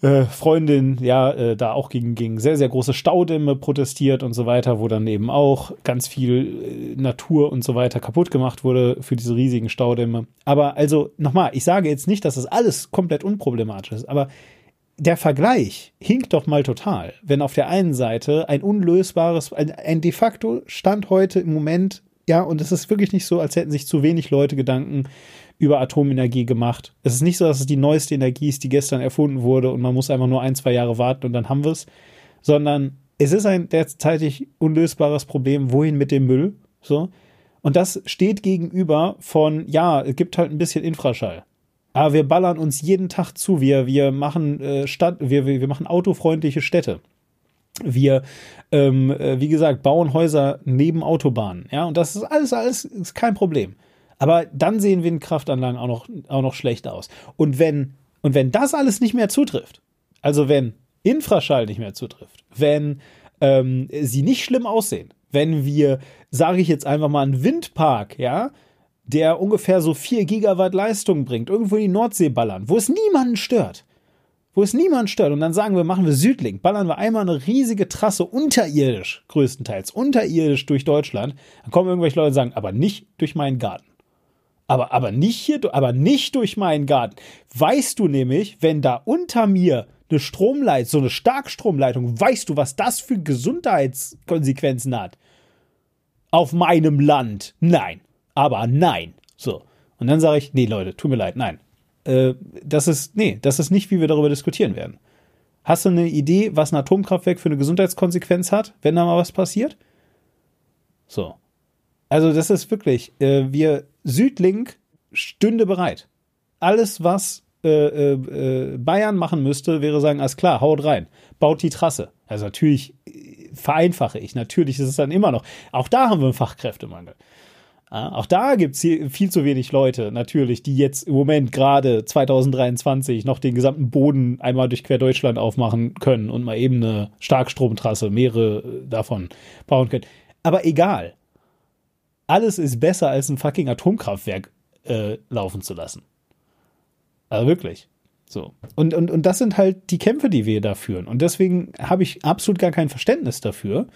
äh, Freundin ja äh, da auch gegen, gegen sehr, sehr große Staudämme protestiert und so weiter, wo dann eben auch ganz viel äh, Natur und so weiter kaputt gemacht wurde für diese riesigen Staudämme. Aber also nochmal, ich sage jetzt nicht, dass das alles komplett unproblematisch ist, aber der Vergleich hinkt doch mal total, wenn auf der einen Seite ein unlösbares, ein, ein de facto Stand heute im Moment, ja, und es ist wirklich nicht so, als hätten sich zu wenig Leute Gedanken über Atomenergie gemacht. Es ist nicht so, dass es die neueste Energie ist, die gestern erfunden wurde und man muss einfach nur ein, zwei Jahre warten und dann haben wir es, sondern es ist ein derzeitig unlösbares Problem, wohin mit dem Müll, so. Und das steht gegenüber von, ja, es gibt halt ein bisschen Infraschall. Aber wir ballern uns jeden Tag zu. Wir, wir machen äh, Stadt, wir, wir machen autofreundliche Städte. Wir, ähm, äh, wie gesagt, bauen Häuser neben Autobahnen. Ja, und das ist alles, alles ist kein Problem. Aber dann sehen Windkraftanlagen auch noch, auch noch schlecht aus. Und wenn, und wenn das alles nicht mehr zutrifft, also wenn Infraschall nicht mehr zutrifft, wenn ähm, sie nicht schlimm aussehen, wenn wir, sage ich jetzt einfach mal, einen Windpark, ja, der ungefähr so 4 Gigawatt Leistung bringt, irgendwo in die Nordsee ballern, wo es niemanden stört. Wo es niemanden stört. Und dann sagen wir, machen wir Südlink, ballern wir einmal eine riesige Trasse unterirdisch, größtenteils, unterirdisch durch Deutschland. Dann kommen irgendwelche Leute und sagen, aber nicht durch meinen Garten. Aber, aber nicht hier, aber nicht durch meinen Garten. Weißt du nämlich, wenn da unter mir eine Stromleitung, so eine Starkstromleitung, weißt du, was das für Gesundheitskonsequenzen hat? Auf meinem Land. Nein aber nein. So. Und dann sage ich, nee, Leute, tut mir leid, nein. Äh, das ist, nee, das ist nicht, wie wir darüber diskutieren werden. Hast du eine Idee, was ein Atomkraftwerk für eine Gesundheitskonsequenz hat, wenn da mal was passiert? So. Also, das ist wirklich, äh, wir, Südlink stünde bereit. Alles, was äh, äh, äh Bayern machen müsste, wäre sagen, alles klar, haut rein, baut die Trasse. Also natürlich äh, vereinfache ich, natürlich ist es dann immer noch. Auch da haben wir einen Fachkräftemangel. Auch da gibt es viel zu wenig Leute, natürlich, die jetzt im Moment gerade 2023 noch den gesamten Boden einmal durch quer Deutschland aufmachen können und mal eben eine Starkstromtrasse, mehrere äh, davon bauen können. Aber egal. Alles ist besser, als ein fucking Atomkraftwerk äh, laufen zu lassen. Also wirklich. So. Und, und, und das sind halt die Kämpfe, die wir da führen. Und deswegen habe ich absolut gar kein Verständnis dafür,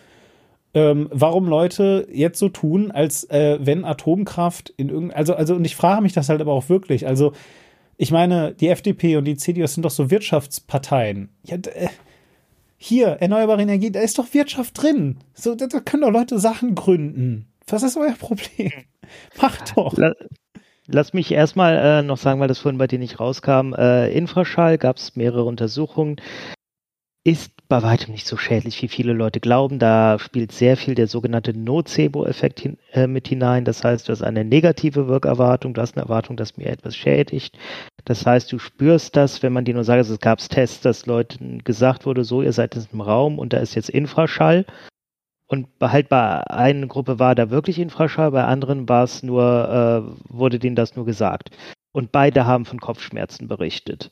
ähm, warum Leute jetzt so tun, als äh, wenn Atomkraft in irgendeinem, also, also, und ich frage mich das halt aber auch wirklich, also, ich meine, die FDP und die CDU sind doch so Wirtschaftsparteien. Ja, äh, hier, erneuerbare Energie, da ist doch Wirtschaft drin. So, da, da können doch Leute Sachen gründen. Was ist euer Problem? Macht doch. Lass mich erstmal äh, noch sagen, weil das vorhin bei dir nicht rauskam. Äh, Infraschall gab es mehrere Untersuchungen ist bei weitem nicht so schädlich, wie viele Leute glauben. Da spielt sehr viel der sogenannte Nocebo-Effekt hin, äh, mit hinein. Das heißt, du hast eine negative Wirkerwartung, du hast eine Erwartung, dass mir etwas schädigt. Das heißt, du spürst das, wenn man dir nur sagt, es gab Tests, dass Leuten gesagt wurde, so, ihr seid in einem Raum und da ist jetzt Infraschall. Und halt bei einer Gruppe war da wirklich Infraschall, bei anderen war es nur, äh, wurde denen das nur gesagt. Und beide haben von Kopfschmerzen berichtet.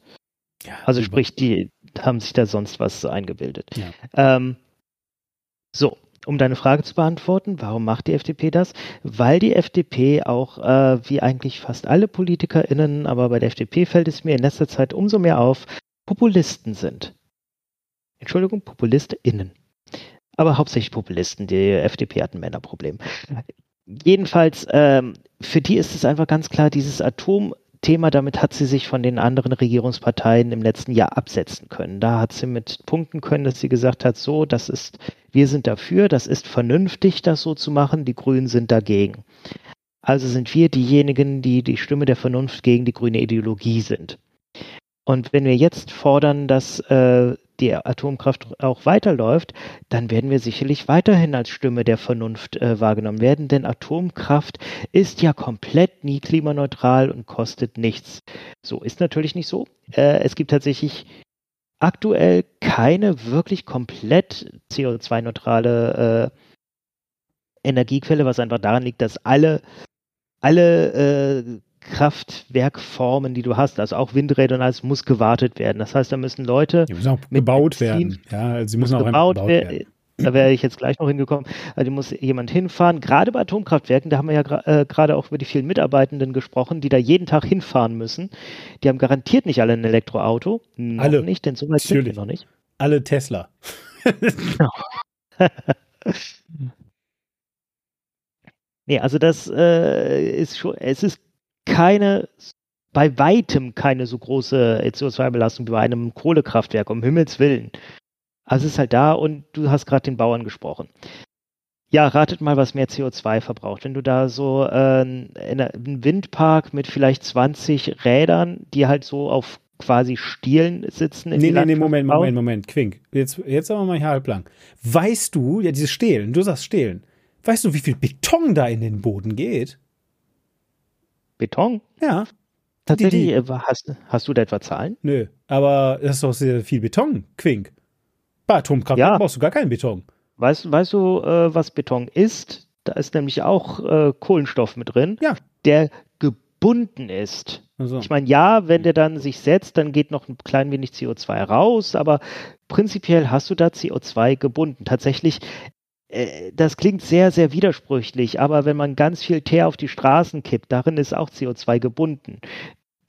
Ja, also sprich, die haben sich da sonst was eingebildet. Ja. Ähm, so, um deine Frage zu beantworten, warum macht die FDP das? Weil die FDP auch, äh, wie eigentlich fast alle PolitikerInnen, aber bei der FDP fällt es mir in letzter Zeit umso mehr auf, Populisten sind. Entschuldigung, PopulistInnen. Aber hauptsächlich Populisten. Die FDP hat ein Männerproblem. Jedenfalls, ähm, für die ist es einfach ganz klar, dieses Atom Thema, damit hat sie sich von den anderen Regierungsparteien im letzten Jahr absetzen können. Da hat sie mit punkten können, dass sie gesagt hat, so, das ist, wir sind dafür, das ist vernünftig, das so zu machen, die Grünen sind dagegen. Also sind wir diejenigen, die die Stimme der Vernunft gegen die grüne Ideologie sind. Und wenn wir jetzt fordern, dass äh, die Atomkraft auch weiterläuft, dann werden wir sicherlich weiterhin als Stimme der Vernunft äh, wahrgenommen werden, denn Atomkraft ist ja komplett nie klimaneutral und kostet nichts. So ist natürlich nicht so. Äh, es gibt tatsächlich aktuell keine wirklich komplett CO2-neutrale äh, Energiequelle, was einfach daran liegt, dass alle alle äh, Kraftwerkformen, die du hast, also auch Windräder und alles, muss gewartet werden. Das heißt, da müssen Leute. Die müssen auch gebaut Benzin, werden. Ja, also sie müssen auch gebaut, gebaut werden. Da wäre ich jetzt gleich noch hingekommen. Also muss jemand hinfahren. Gerade bei Atomkraftwerken, da haben wir ja äh, gerade auch über die vielen Mitarbeitenden gesprochen, die da jeden Tag hinfahren müssen. Die haben garantiert nicht alle ein Elektroauto. Noch alle. nicht, denn so weit sind wir noch nicht. Alle Tesla. genau. nee, also das äh, ist schon, es ist keine bei weitem keine so große CO2-Belastung wie bei einem Kohlekraftwerk, um Himmels Willen. Also es ist halt da und du hast gerade den Bauern gesprochen. Ja, ratet mal, was mehr CO2 verbraucht. Wenn du da so äh, in einem Windpark mit vielleicht 20 Rädern, die halt so auf quasi Stielen sitzen. In nee, nee, nee, Moment, Moment, Moment, Quink. Jetzt, jetzt aber mal hier halblang. Weißt du, ja, diese Stehlen, du sagst Stehlen. Weißt du, wie viel Beton da in den Boden geht? Beton? Ja. Tatsächlich, die, die, äh, hast, hast du da etwa Zahlen? Nö, aber das ist doch sehr viel Beton, Quink. Bei Atomkraftwerken ja. brauchst du gar keinen Beton. Weißt, weißt du, äh, was Beton ist? Da ist nämlich auch äh, Kohlenstoff mit drin, ja. der gebunden ist. Also. Ich meine, ja, wenn der dann sich setzt, dann geht noch ein klein wenig CO2 raus, aber prinzipiell hast du da CO2 gebunden. Tatsächlich, das klingt sehr, sehr widersprüchlich, aber wenn man ganz viel Teer auf die Straßen kippt, darin ist auch CO2 gebunden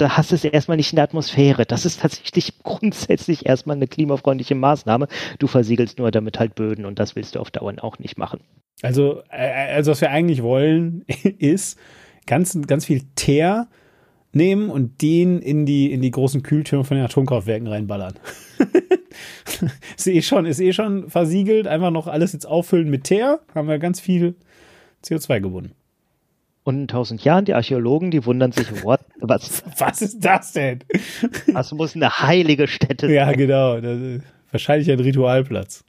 da hast du es erstmal nicht in der Atmosphäre. Das ist tatsächlich grundsätzlich erstmal eine klimafreundliche Maßnahme. Du versiegelst nur damit halt Böden und das willst du auf Dauer auch nicht machen. Also, äh, also was wir eigentlich wollen, ist ganz, ganz viel Teer nehmen und den in die, in die großen Kühltürme von den Atomkraftwerken reinballern. ist eh schon, ist eh schon versiegelt. Einfach noch alles jetzt auffüllen mit Teer. Haben wir ganz viel CO2 gebunden. Und in tausend Jahren, die Archäologen, die wundern sich, what, was? Was ist das denn? Das muss eine heilige Stätte sein. Ja, genau. wahrscheinlich ein Ritualplatz.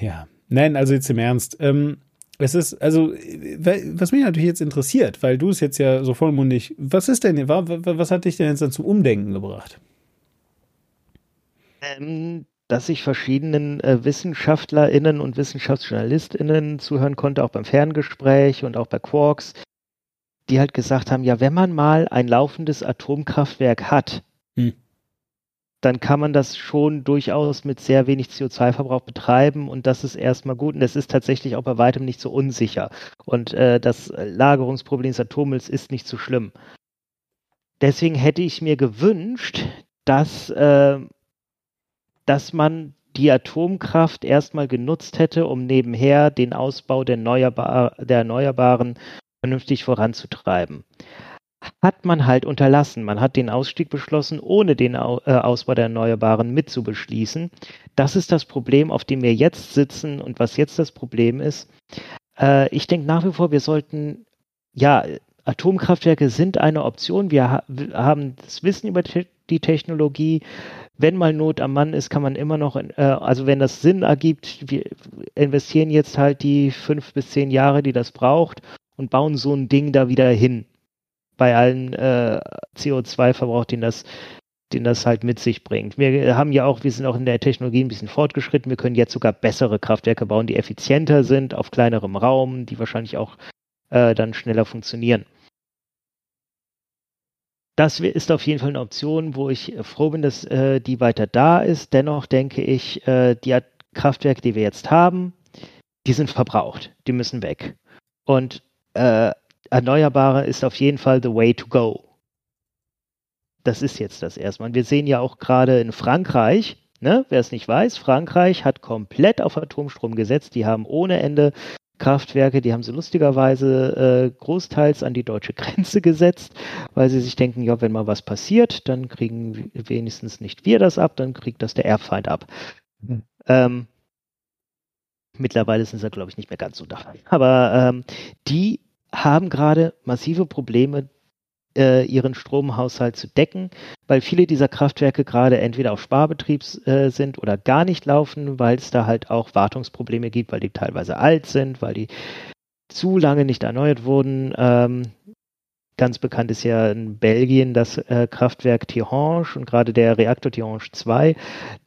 Ja. Nein, also jetzt im Ernst. Ähm, es ist, also, was mich natürlich jetzt interessiert, weil du es jetzt ja so vollmundig, was ist denn, was hat dich denn jetzt dann zum Umdenken gebracht? Ähm, dass ich verschiedenen äh, WissenschaftlerInnen und WissenschaftsjournalistInnen zuhören konnte, auch beim Ferngespräch und auch bei Quarks, die halt gesagt haben, ja, wenn man mal ein laufendes Atomkraftwerk hat, hm. Dann kann man das schon durchaus mit sehr wenig CO2-Verbrauch betreiben und das ist erstmal gut und es ist tatsächlich auch bei weitem nicht so unsicher und äh, das Lagerungsproblem des Atommülls ist nicht so schlimm. Deswegen hätte ich mir gewünscht, dass äh, dass man die Atomkraft erstmal genutzt hätte, um nebenher den Ausbau der, Erneuerbar der Erneuerbaren vernünftig voranzutreiben. Hat man halt unterlassen. Man hat den Ausstieg beschlossen, ohne den äh, Ausbau der Erneuerbaren mitzubeschließen. Das ist das Problem, auf dem wir jetzt sitzen und was jetzt das Problem ist. Äh, ich denke nach wie vor, wir sollten, ja, Atomkraftwerke sind eine Option. Wir, ha wir haben das Wissen über die Technologie wenn mal Not am Mann ist, kann man immer noch, äh, also wenn das Sinn ergibt, wir investieren jetzt halt die fünf bis zehn Jahre, die das braucht und bauen so ein Ding da wieder hin. Bei allen äh, CO2-Verbrauch, den das, den das halt mit sich bringt. Wir haben ja auch, wir sind auch in der Technologie ein bisschen fortgeschritten. Wir können jetzt sogar bessere Kraftwerke bauen, die effizienter sind, auf kleinerem Raum, die wahrscheinlich auch äh, dann schneller funktionieren das ist auf jeden Fall eine Option, wo ich froh bin, dass äh, die weiter da ist. Dennoch denke ich, äh, die Kraftwerke, die wir jetzt haben, die sind verbraucht. Die müssen weg. Und äh, Erneuerbare ist auf jeden Fall the way to go. Das ist jetzt das erstmal. Und wir sehen ja auch gerade in Frankreich, ne, wer es nicht weiß, Frankreich hat komplett auf Atomstrom gesetzt. Die haben ohne Ende Kraftwerke, die haben sie lustigerweise äh, großteils an die deutsche Grenze gesetzt, weil sie sich denken, ja, wenn mal was passiert, dann kriegen wenigstens nicht wir das ab, dann kriegt das der Erbfeind ab. Mhm. Ähm, mittlerweile sind sie, glaube ich, nicht mehr ganz so da. Aber ähm, die haben gerade massive Probleme, äh, ihren Stromhaushalt zu decken, weil viele dieser Kraftwerke gerade entweder auf Sparbetrieb äh, sind oder gar nicht laufen, weil es da halt auch Wartungsprobleme gibt, weil die teilweise alt sind, weil die zu lange nicht erneuert wurden. Ähm, ganz bekannt ist ja in Belgien das äh, Kraftwerk Tihange und gerade der Reaktor Tihange 2,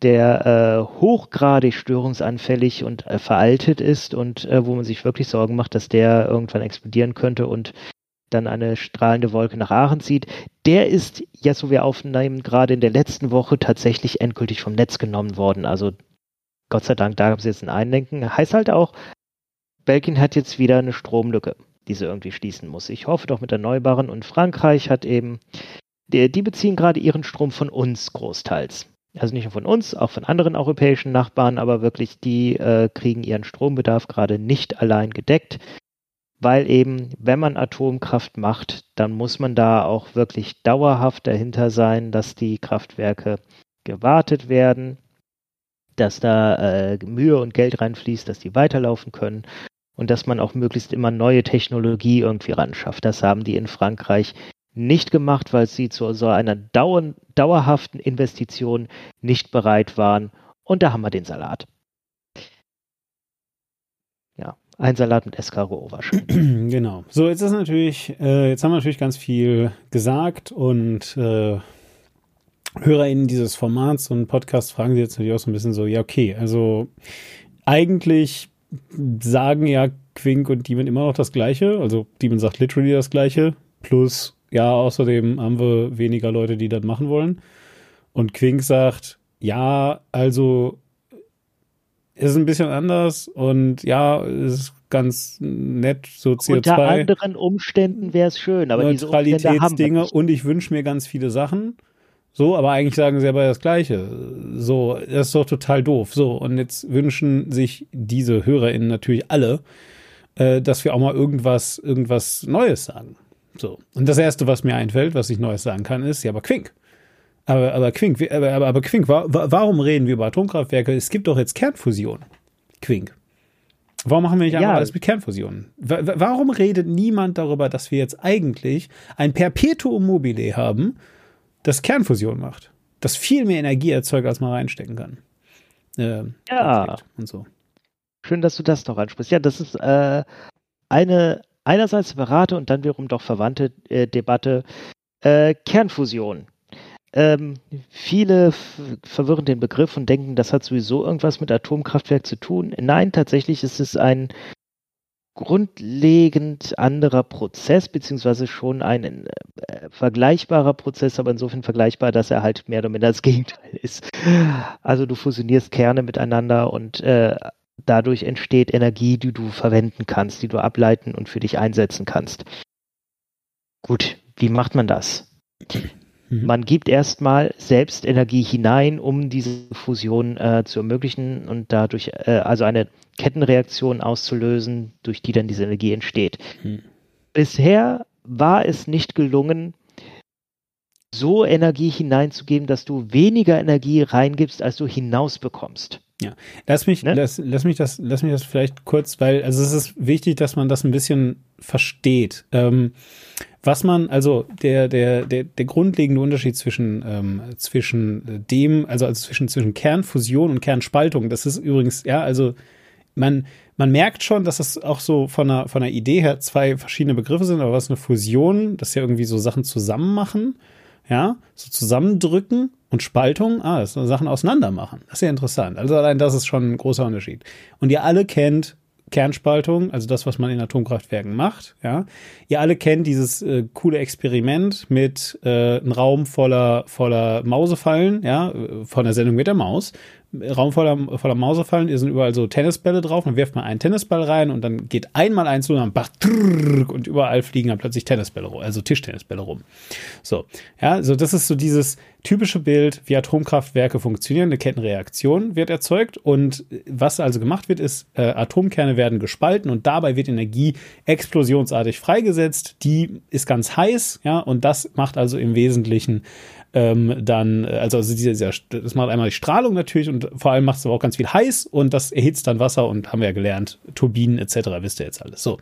der äh, hochgradig störungsanfällig und äh, veraltet ist und äh, wo man sich wirklich Sorgen macht, dass der irgendwann explodieren könnte und dann eine strahlende Wolke nach Aachen zieht, der ist, jetzt so wir aufnehmen, gerade in der letzten Woche tatsächlich endgültig vom Netz genommen worden. Also Gott sei Dank, da gab es jetzt ein Einlenken. Heißt halt auch, Belgien hat jetzt wieder eine Stromlücke, die sie irgendwie schließen muss. Ich hoffe doch mit Erneuerbaren und Frankreich hat eben, die, die beziehen gerade ihren Strom von uns großteils. Also nicht nur von uns, auch von anderen europäischen Nachbarn, aber wirklich die äh, kriegen ihren Strombedarf gerade nicht allein gedeckt weil eben, wenn man Atomkraft macht, dann muss man da auch wirklich dauerhaft dahinter sein, dass die Kraftwerke gewartet werden, dass da äh, Mühe und Geld reinfließt, dass die weiterlaufen können und dass man auch möglichst immer neue Technologie irgendwie ran schafft. Das haben die in Frankreich nicht gemacht, weil sie zu so einer dauer, dauerhaften Investition nicht bereit waren. Und da haben wir den Salat. Ja, ein Salat mit Escargot wahrscheinlich. Genau. So, jetzt ist natürlich, äh, jetzt haben wir natürlich ganz viel gesagt und äh, HörerInnen dieses Formats und Podcast fragen sich jetzt natürlich auch so ein bisschen so, ja, okay, also eigentlich sagen ja Quink und Demon immer noch das Gleiche. Also Demon sagt literally das Gleiche. Plus, ja, außerdem haben wir weniger Leute, die das machen wollen. Und Quink sagt, ja, also ist ein bisschen anders und ja, ist ganz nett, so CO2. Unter anderen Umständen wäre es schön, aber Neutralitätsdinge und ich wünsche mir ganz viele Sachen. So, aber eigentlich sagen sie aber das Gleiche. So, das ist doch total doof. So, und jetzt wünschen sich diese HörerInnen natürlich alle, äh, dass wir auch mal irgendwas, irgendwas Neues sagen. So. Und das erste, was mir einfällt, was ich Neues sagen kann, ist, ja, aber Quink. Aber, aber Quink, aber, aber, aber Quink, wa warum reden wir über Atomkraftwerke? Es gibt doch jetzt Kernfusion. Quink. Warum machen wir nicht einfach ja. alles mit Kernfusion? Warum redet niemand darüber, dass wir jetzt eigentlich ein Perpetuum mobile haben, das Kernfusion macht? Das viel mehr Energie erzeugt, als man reinstecken kann. Äh, ja. Und so. Schön, dass du das noch ansprichst. Ja, das ist äh, eine einerseits separate und dann wiederum doch verwandte äh, Debatte. Äh, Kernfusion. Ähm, viele verwirren den Begriff und denken, das hat sowieso irgendwas mit Atomkraftwerk zu tun. Nein, tatsächlich ist es ein grundlegend anderer Prozess, beziehungsweise schon ein äh, vergleichbarer Prozess, aber insofern vergleichbar, dass er halt mehr oder minder das Gegenteil ist. Also du fusionierst Kerne miteinander und äh, dadurch entsteht Energie, die du verwenden kannst, die du ableiten und für dich einsetzen kannst. Gut, wie macht man das? Mhm. Man gibt erstmal selbst Energie hinein, um diese Fusion äh, zu ermöglichen und dadurch äh, also eine Kettenreaktion auszulösen, durch die dann diese Energie entsteht. Mhm. Bisher war es nicht gelungen, so Energie hineinzugeben, dass du weniger Energie reingibst, als du hinausbekommst. Ja, lass mich, ne? lass, lass mich das, lass mich das vielleicht kurz, weil also es ist wichtig, dass man das ein bisschen versteht. Ähm, was man, also der, der, der, der grundlegende Unterschied zwischen, ähm, zwischen dem, also, also zwischen, zwischen Kernfusion und Kernspaltung, das ist übrigens, ja, also man, man merkt schon, dass das auch so von einer, von einer Idee her zwei verschiedene Begriffe sind, aber was eine Fusion, das ist ja irgendwie so Sachen zusammen machen, ja, so zusammendrücken und Spaltung, ah, das sind Sachen auseinander machen. Das ist ja interessant. Also allein das ist schon ein großer Unterschied. Und ihr alle kennt Kernspaltung, also das, was man in Atomkraftwerken macht. Ja, ihr alle kennt dieses äh, coole Experiment mit äh, einem Raum voller voller Mausefallen, ja, von der Sendung mit der Maus. Raum voller, voller Mausefallen, hier sind überall so Tennisbälle drauf, dann wirft man einen Tennisball rein und dann geht einmal eins und dann bach, und überall fliegen dann plötzlich Tennisbälle rum, also Tischtennisbälle rum. So, ja, so das ist so dieses typische Bild, wie Atomkraftwerke funktionieren. Eine Kettenreaktion wird erzeugt und was also gemacht wird, ist, äh, Atomkerne werden gespalten und dabei wird Energie explosionsartig freigesetzt. Die ist ganz heiß, ja, und das macht also im Wesentlichen ähm, dann, also, also dieser, das macht einmal die Strahlung natürlich und vor allem macht es aber auch ganz viel heiß und das erhitzt dann Wasser und haben wir ja gelernt, Turbinen etc., wisst ihr jetzt alles. So.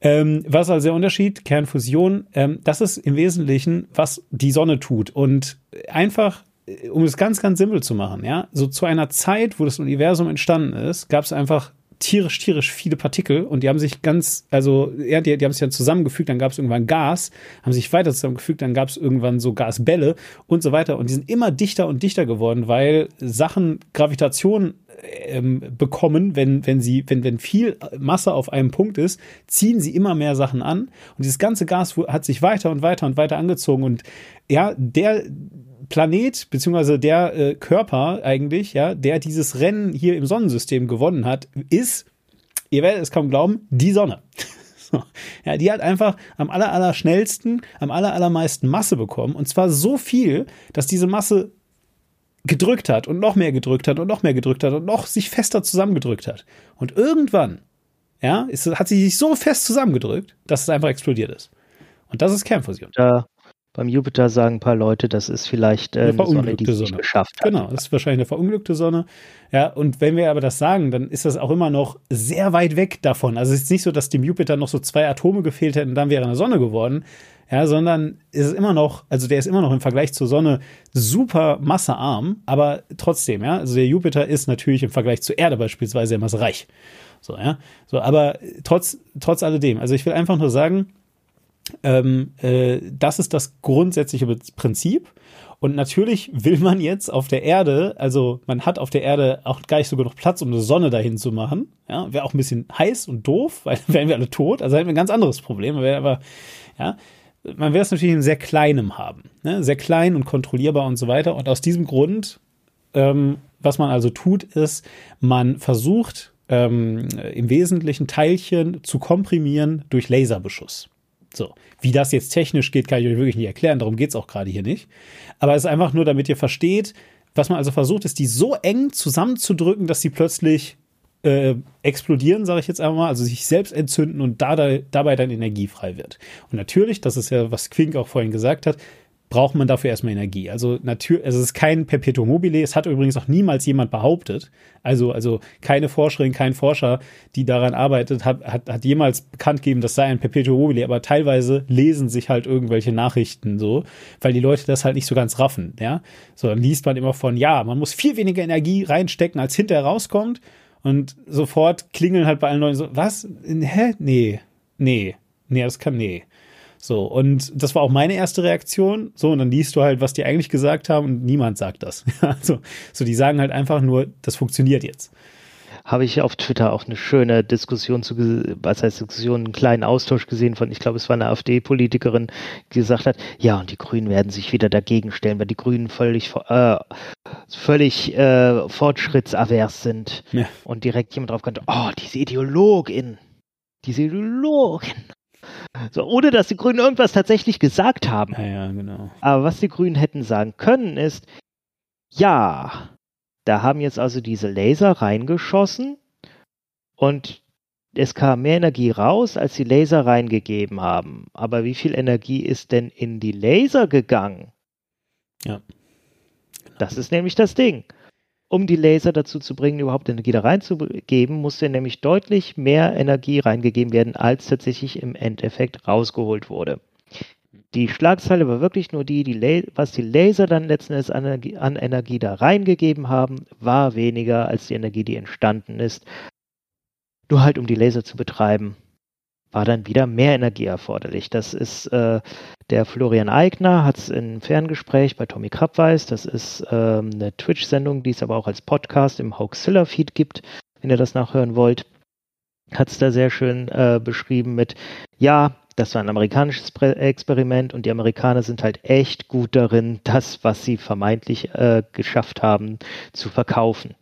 Ähm, was also der Unterschied? Kernfusion, ähm, das ist im Wesentlichen, was die Sonne tut. Und einfach, äh, um es ganz, ganz simpel zu machen, ja, so zu einer Zeit, wo das Universum entstanden ist, gab es einfach tierisch, tierisch viele Partikel und die haben sich ganz, also ja, die, die haben sich dann zusammengefügt, dann gab es irgendwann Gas, haben sich weiter zusammengefügt, dann gab es irgendwann so Gasbälle und so weiter und die sind immer dichter und dichter geworden, weil Sachen Gravitation ähm, bekommen, wenn, wenn sie, wenn, wenn viel Masse auf einem Punkt ist, ziehen sie immer mehr Sachen an und dieses ganze Gas hat sich weiter und weiter und weiter angezogen und ja, der Planet, beziehungsweise der äh, Körper eigentlich, ja, der dieses Rennen hier im Sonnensystem gewonnen hat, ist, ihr werdet es kaum glauben, die Sonne. so. Ja, die hat einfach am aller, aller schnellsten, am aller, allermeisten Masse bekommen. Und zwar so viel, dass diese Masse gedrückt hat und noch mehr gedrückt hat und noch mehr gedrückt hat und noch sich fester zusammengedrückt hat. Und irgendwann, ja, ist, hat sie sich so fest zusammengedrückt, dass es einfach explodiert ist. Und das ist Kernfusion. Da beim Jupiter sagen ein paar Leute, das ist vielleicht äh, eine, eine Sonne, die es geschafft hat. Genau, das ist wahrscheinlich eine verunglückte Sonne. Ja, und wenn wir aber das sagen, dann ist das auch immer noch sehr weit weg davon. Also es ist nicht so, dass dem Jupiter noch so zwei Atome gefehlt hätten und dann wäre eine Sonne geworden. Ja, sondern ist immer noch, also der ist immer noch im Vergleich zur Sonne super massearm, aber trotzdem, ja, also der Jupiter ist natürlich im Vergleich zur Erde beispielsweise sehr massereich. So, ja. So, aber trotz, trotz alledem, also ich will einfach nur sagen, ähm, äh, das ist das grundsätzliche Prinzip. Und natürlich will man jetzt auf der Erde, also man hat auf der Erde auch gar nicht so genug Platz, um eine Sonne dahin zu machen. Ja, wäre auch ein bisschen heiß und doof, weil dann wären wir alle tot. Also hätten wir ein ganz anderes Problem. Wäre aber, ja, man will es natürlich in sehr kleinem haben. Ne? Sehr klein und kontrollierbar und so weiter. Und aus diesem Grund, ähm, was man also tut, ist, man versucht ähm, im Wesentlichen Teilchen zu komprimieren durch Laserbeschuss. So, wie das jetzt technisch geht, kann ich euch wirklich nicht erklären, darum geht es auch gerade hier nicht. Aber es ist einfach nur, damit ihr versteht, was man also versucht, ist, die so eng zusammenzudrücken, dass sie plötzlich äh, explodieren, sage ich jetzt einmal, also sich selbst entzünden und da, da, dabei dann energiefrei wird. Und natürlich, das ist ja, was Quink auch vorhin gesagt hat, braucht man dafür erstmal Energie. Also natürlich, also es ist kein Perpetuum mobile. Es hat übrigens auch niemals jemand behauptet. Also, also keine Forscherin, kein Forscher, die daran arbeitet, hat, hat, hat jemals bekannt gegeben, das sei ein Perpetuum mobile. Aber teilweise lesen sich halt irgendwelche Nachrichten so, weil die Leute das halt nicht so ganz raffen, ja. So, dann liest man immer von, ja, man muss viel weniger Energie reinstecken, als hinterher rauskommt. Und sofort klingeln halt bei allen Leuten so, was? Hä? Nee. Nee. Nee, das kann, nee. So, und das war auch meine erste Reaktion. So, und dann liest du halt, was die eigentlich gesagt haben und niemand sagt das. also, so, die sagen halt einfach nur, das funktioniert jetzt. Habe ich auf Twitter auch eine schöne Diskussion zu, was heißt Diskussion, einen kleinen Austausch gesehen von, ich glaube, es war eine AfD-Politikerin, die gesagt hat, ja, und die Grünen werden sich wieder dagegen stellen, weil die Grünen völlig, äh, völlig äh, fortschrittsavers sind. Ja. Und direkt jemand drauf könnte, oh, diese Ideologin, diese Ideologin. So, ohne dass die Grünen irgendwas tatsächlich gesagt haben. Ja, ja, genau. Aber was die Grünen hätten sagen können, ist, ja, da haben jetzt also diese Laser reingeschossen und es kam mehr Energie raus, als die Laser reingegeben haben. Aber wie viel Energie ist denn in die Laser gegangen? Ja. Das ist nämlich das Ding um die Laser dazu zu bringen, überhaupt Energie da reinzugeben, musste nämlich deutlich mehr Energie reingegeben werden, als tatsächlich im Endeffekt rausgeholt wurde. Die Schlagzeile war wirklich nur die, die was die Laser dann letzten Endes an Energie, an Energie da reingegeben haben, war weniger als die Energie, die entstanden ist. Nur halt, um die Laser zu betreiben war dann wieder mehr Energie erforderlich. Das ist äh, der Florian Eigner, hat es im Ferngespräch bei Tommy Krabweis. Das ist ähm, eine Twitch-Sendung, die es aber auch als Podcast im Hoaxilla-Feed gibt, wenn ihr das nachhören wollt. Hat es da sehr schön äh, beschrieben mit, ja, das war ein amerikanisches Experiment und die Amerikaner sind halt echt gut darin, das, was sie vermeintlich äh, geschafft haben, zu verkaufen.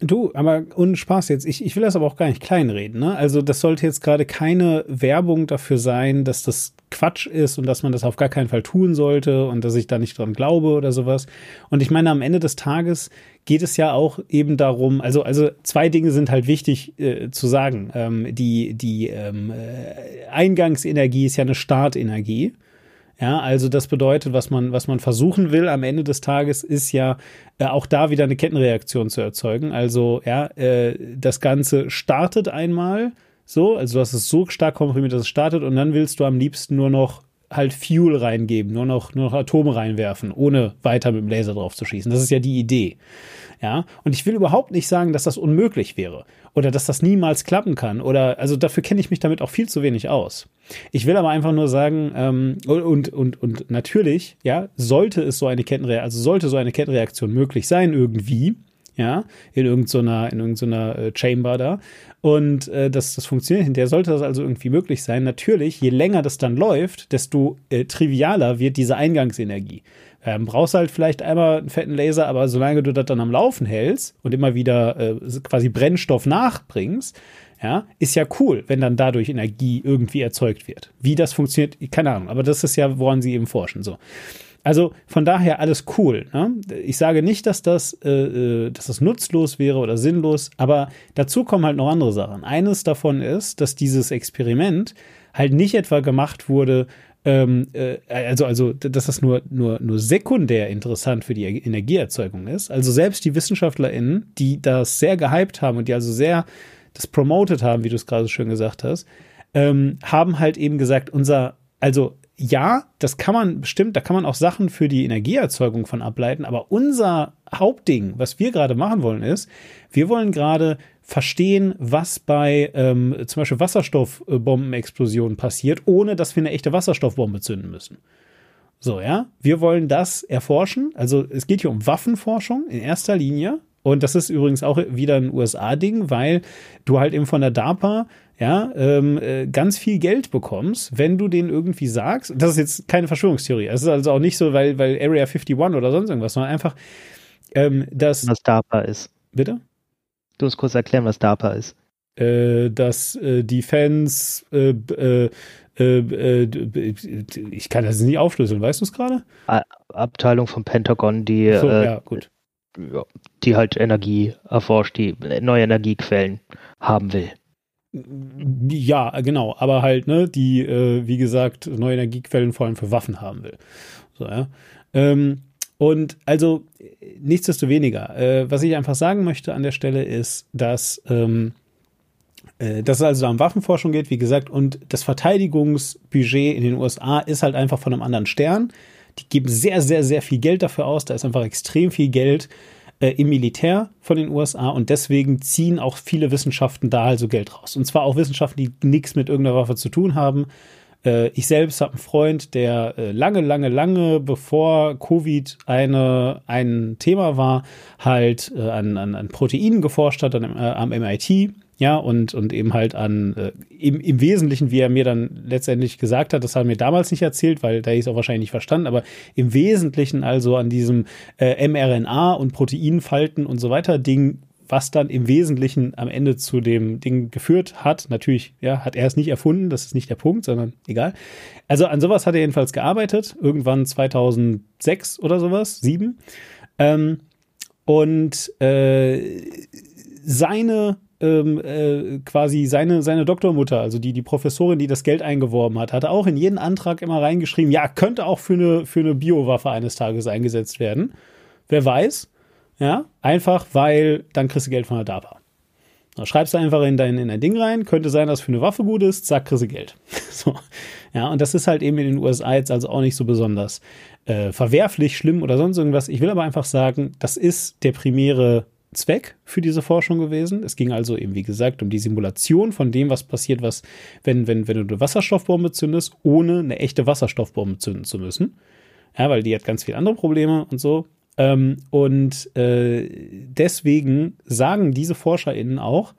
Du, aber ohne Spaß jetzt. Ich, ich will das aber auch gar nicht kleinreden. Ne? Also das sollte jetzt gerade keine Werbung dafür sein, dass das Quatsch ist und dass man das auf gar keinen Fall tun sollte und dass ich da nicht dran glaube oder sowas. Und ich meine, am Ende des Tages geht es ja auch eben darum, also, also zwei Dinge sind halt wichtig äh, zu sagen. Ähm, die die ähm, äh, Eingangsenergie ist ja eine Startenergie. Ja, also das bedeutet, was man, was man versuchen will am Ende des Tages, ist ja äh, auch da wieder eine Kettenreaktion zu erzeugen. Also, ja, äh, das Ganze startet einmal so, also du hast es so stark komprimiert, dass es startet und dann willst du am liebsten nur noch halt Fuel reingeben, nur noch, nur noch Atome reinwerfen, ohne weiter mit dem Laser drauf zu schießen. Das ist ja die Idee. Ja, und ich will überhaupt nicht sagen, dass das unmöglich wäre oder dass das niemals klappen kann oder also dafür kenne ich mich damit auch viel zu wenig aus. Ich will aber einfach nur sagen ähm, und und und natürlich ja sollte es so eine Kettenreaktion, also sollte so eine Kettenreaktion möglich sein irgendwie, ja, in irgendeiner, in irgendeiner äh, Chamber da. Und äh, das, das funktioniert hinterher, sollte das also irgendwie möglich sein. Natürlich, je länger das dann läuft, desto äh, trivialer wird diese Eingangsenergie. Ähm, brauchst halt vielleicht einmal einen fetten Laser, aber solange du das dann am Laufen hältst und immer wieder äh, quasi Brennstoff nachbringst, ja, ist ja cool, wenn dann dadurch Energie irgendwie erzeugt wird. Wie das funktioniert, keine Ahnung, aber das ist ja, woran sie eben forschen. So. Also von daher alles cool. Ne? Ich sage nicht, dass das, äh, äh, dass das nutzlos wäre oder sinnlos, aber dazu kommen halt noch andere Sachen. Eines davon ist, dass dieses Experiment halt nicht etwa gemacht wurde, ähm, äh, also, also, dass das nur, nur, nur sekundär interessant für die Energieerzeugung ist. Also selbst die WissenschaftlerInnen, die das sehr gehypt haben und die also sehr das promoted haben, wie du es gerade schön gesagt hast, ähm, haben halt eben gesagt, unser, also ja, das kann man bestimmt, da kann man auch Sachen für die Energieerzeugung von ableiten, aber unser Hauptding, was wir gerade machen wollen, ist, wir wollen gerade verstehen, was bei ähm, zum Beispiel Wasserstoffbombenexplosionen passiert, ohne dass wir eine echte Wasserstoffbombe zünden müssen. So, ja, wir wollen das erforschen. Also es geht hier um Waffenforschung in erster Linie. Und das ist übrigens auch wieder ein USA-Ding, weil du halt eben von der DARPA ja, ähm, äh, ganz viel Geld bekommst, wenn du denen irgendwie sagst, das ist jetzt keine Verschwörungstheorie, es ist also auch nicht so, weil, weil Area 51 oder sonst irgendwas, sondern einfach, ähm, dass. Was DARPA ist. Bitte? Du musst kurz erklären, was DARPA ist. Äh, dass äh, die Fans, äh, äh, äh, äh ich kann das nicht aufschlüsseln, weißt du es gerade? Abteilung vom Pentagon, die, so, ja, gut. Die halt Energie erforscht, die neue Energiequellen haben will. Ja, genau, aber halt, ne, die, äh, wie gesagt, neue Energiequellen vor allem für Waffen haben will. So, ja. Ähm, und also, nichtsdestoweniger, äh, was ich einfach sagen möchte an der Stelle ist, dass, ähm, äh, dass es also um Waffenforschung geht, wie gesagt, und das Verteidigungsbudget in den USA ist halt einfach von einem anderen Stern. Die geben sehr, sehr, sehr viel Geld dafür aus. Da ist einfach extrem viel Geld äh, im Militär von den USA und deswegen ziehen auch viele Wissenschaften da also Geld raus. Und zwar auch Wissenschaften, die nichts mit irgendeiner Waffe zu tun haben. Äh, ich selbst habe einen Freund, der äh, lange, lange, lange bevor Covid eine, ein Thema war, halt äh, an, an, an Proteinen geforscht hat an, äh, am MIT ja, und, und eben halt an, äh, im, im Wesentlichen, wie er mir dann letztendlich gesagt hat, das hat er mir damals nicht erzählt, weil da es auch wahrscheinlich nicht verstanden, aber im Wesentlichen also an diesem äh, mRNA und Proteinfalten und so weiter Ding, was dann im Wesentlichen am Ende zu dem Ding geführt hat. Natürlich, ja, hat er es nicht erfunden, das ist nicht der Punkt, sondern egal. Also an sowas hat er jedenfalls gearbeitet, irgendwann 2006 oder sowas, sieben. Ähm, und äh, seine ähm, äh, quasi seine, seine Doktormutter, also die, die Professorin, die das Geld eingeworben hat, hatte auch in jeden Antrag immer reingeschrieben, ja, könnte auch für eine, für eine Biowaffe eines Tages eingesetzt werden. Wer weiß, ja, einfach weil dann kriegst du Geld von der DARPA. Da schreibst du einfach in dein, in dein Ding rein, könnte sein, dass für eine Waffe gut ist, zack, kriegst du Geld. so. Ja, und das ist halt eben in den USA jetzt also auch nicht so besonders äh, verwerflich, schlimm oder sonst irgendwas. Ich will aber einfach sagen, das ist der primäre Zweck für diese Forschung gewesen. Es ging also eben, wie gesagt, um die Simulation von dem, was passiert, was, wenn, wenn, wenn du eine Wasserstoffbombe zündest, ohne eine echte Wasserstoffbombe zünden zu müssen. Ja, weil die hat ganz viele andere Probleme und so. Ähm, und äh, deswegen sagen diese ForscherInnen auch,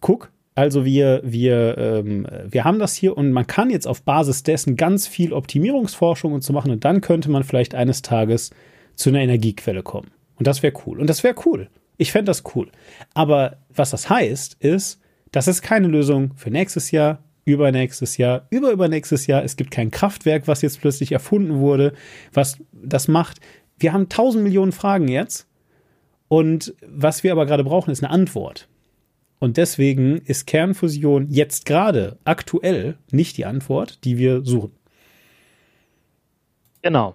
guck, also wir, wir, ähm, wir haben das hier und man kann jetzt auf Basis dessen ganz viel Optimierungsforschung und so machen und dann könnte man vielleicht eines Tages zu einer Energiequelle kommen. Und das wäre cool. Und das wäre cool. Ich fände das cool. Aber was das heißt, ist, das ist keine Lösung für nächstes Jahr, übernächstes Jahr, überübernächstes Jahr. Es gibt kein Kraftwerk, was jetzt plötzlich erfunden wurde, was das macht. Wir haben tausend Millionen Fragen jetzt. Und was wir aber gerade brauchen, ist eine Antwort. Und deswegen ist Kernfusion jetzt gerade aktuell nicht die Antwort, die wir suchen. Genau.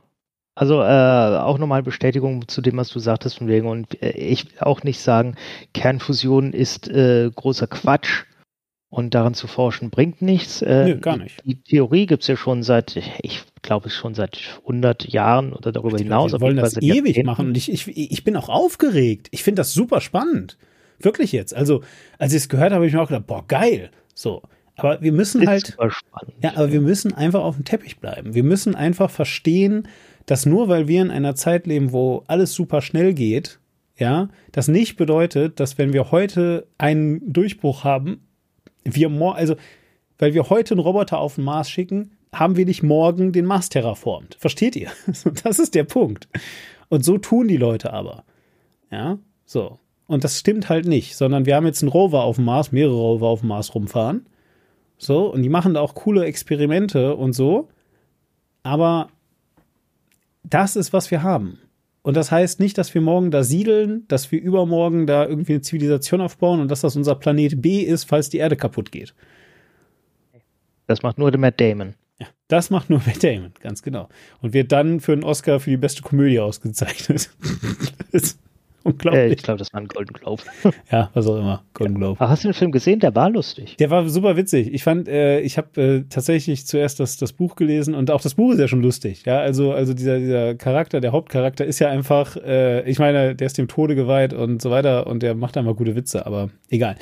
Also äh, auch nochmal Bestätigung zu dem, was du sagtest von wegen. Und äh, ich will auch nicht sagen, Kernfusion ist äh, großer Quatsch und daran zu forschen bringt nichts. Äh, Nö, gar nicht. Die, Theorie gibt's ja schon seit, ich glaube, schon seit 100 Jahren oder darüber hinaus. Wir wollen das ewig machen und ich, ich, ich bin auch aufgeregt. Ich finde das super spannend. Wirklich jetzt. Also, als ich es gehört habe, habe ich mir auch gedacht, boah, geil. So. Aber wir müssen ist halt. Ja, aber wir müssen einfach auf dem Teppich bleiben. Wir müssen einfach verstehen, dass nur weil wir in einer Zeit leben, wo alles super schnell geht, ja, das nicht bedeutet, dass wenn wir heute einen Durchbruch haben, wir morgen, also weil wir heute einen Roboter auf den Mars schicken, haben wir nicht morgen den Mars terraformt. Versteht ihr? Das ist der Punkt. Und so tun die Leute aber. Ja, so. Und das stimmt halt nicht, sondern wir haben jetzt einen Rover auf dem Mars, mehrere Rover auf dem Mars rumfahren. So, und die machen da auch coole Experimente und so. Aber das ist, was wir haben. Und das heißt nicht, dass wir morgen da siedeln, dass wir übermorgen da irgendwie eine Zivilisation aufbauen und dass das unser Planet B ist, falls die Erde kaputt geht. Das macht nur der Matt Damon. Ja, das macht nur Matt Damon, ganz genau. Und wird dann für einen Oscar für die beste Komödie ausgezeichnet. Unglaublich. Äh, ich glaube, das war ein Golden Globe. ja, was auch immer. Golden Globe. Aber hast du den Film gesehen? Der war lustig. Der war super witzig. Ich fand, äh, ich habe äh, tatsächlich zuerst das, das Buch gelesen und auch das Buch ist ja schon lustig. Ja, also, also dieser, dieser Charakter, der Hauptcharakter ist ja einfach, äh, ich meine, der ist dem Tode geweiht und so weiter und der macht einfach gute Witze, aber egal.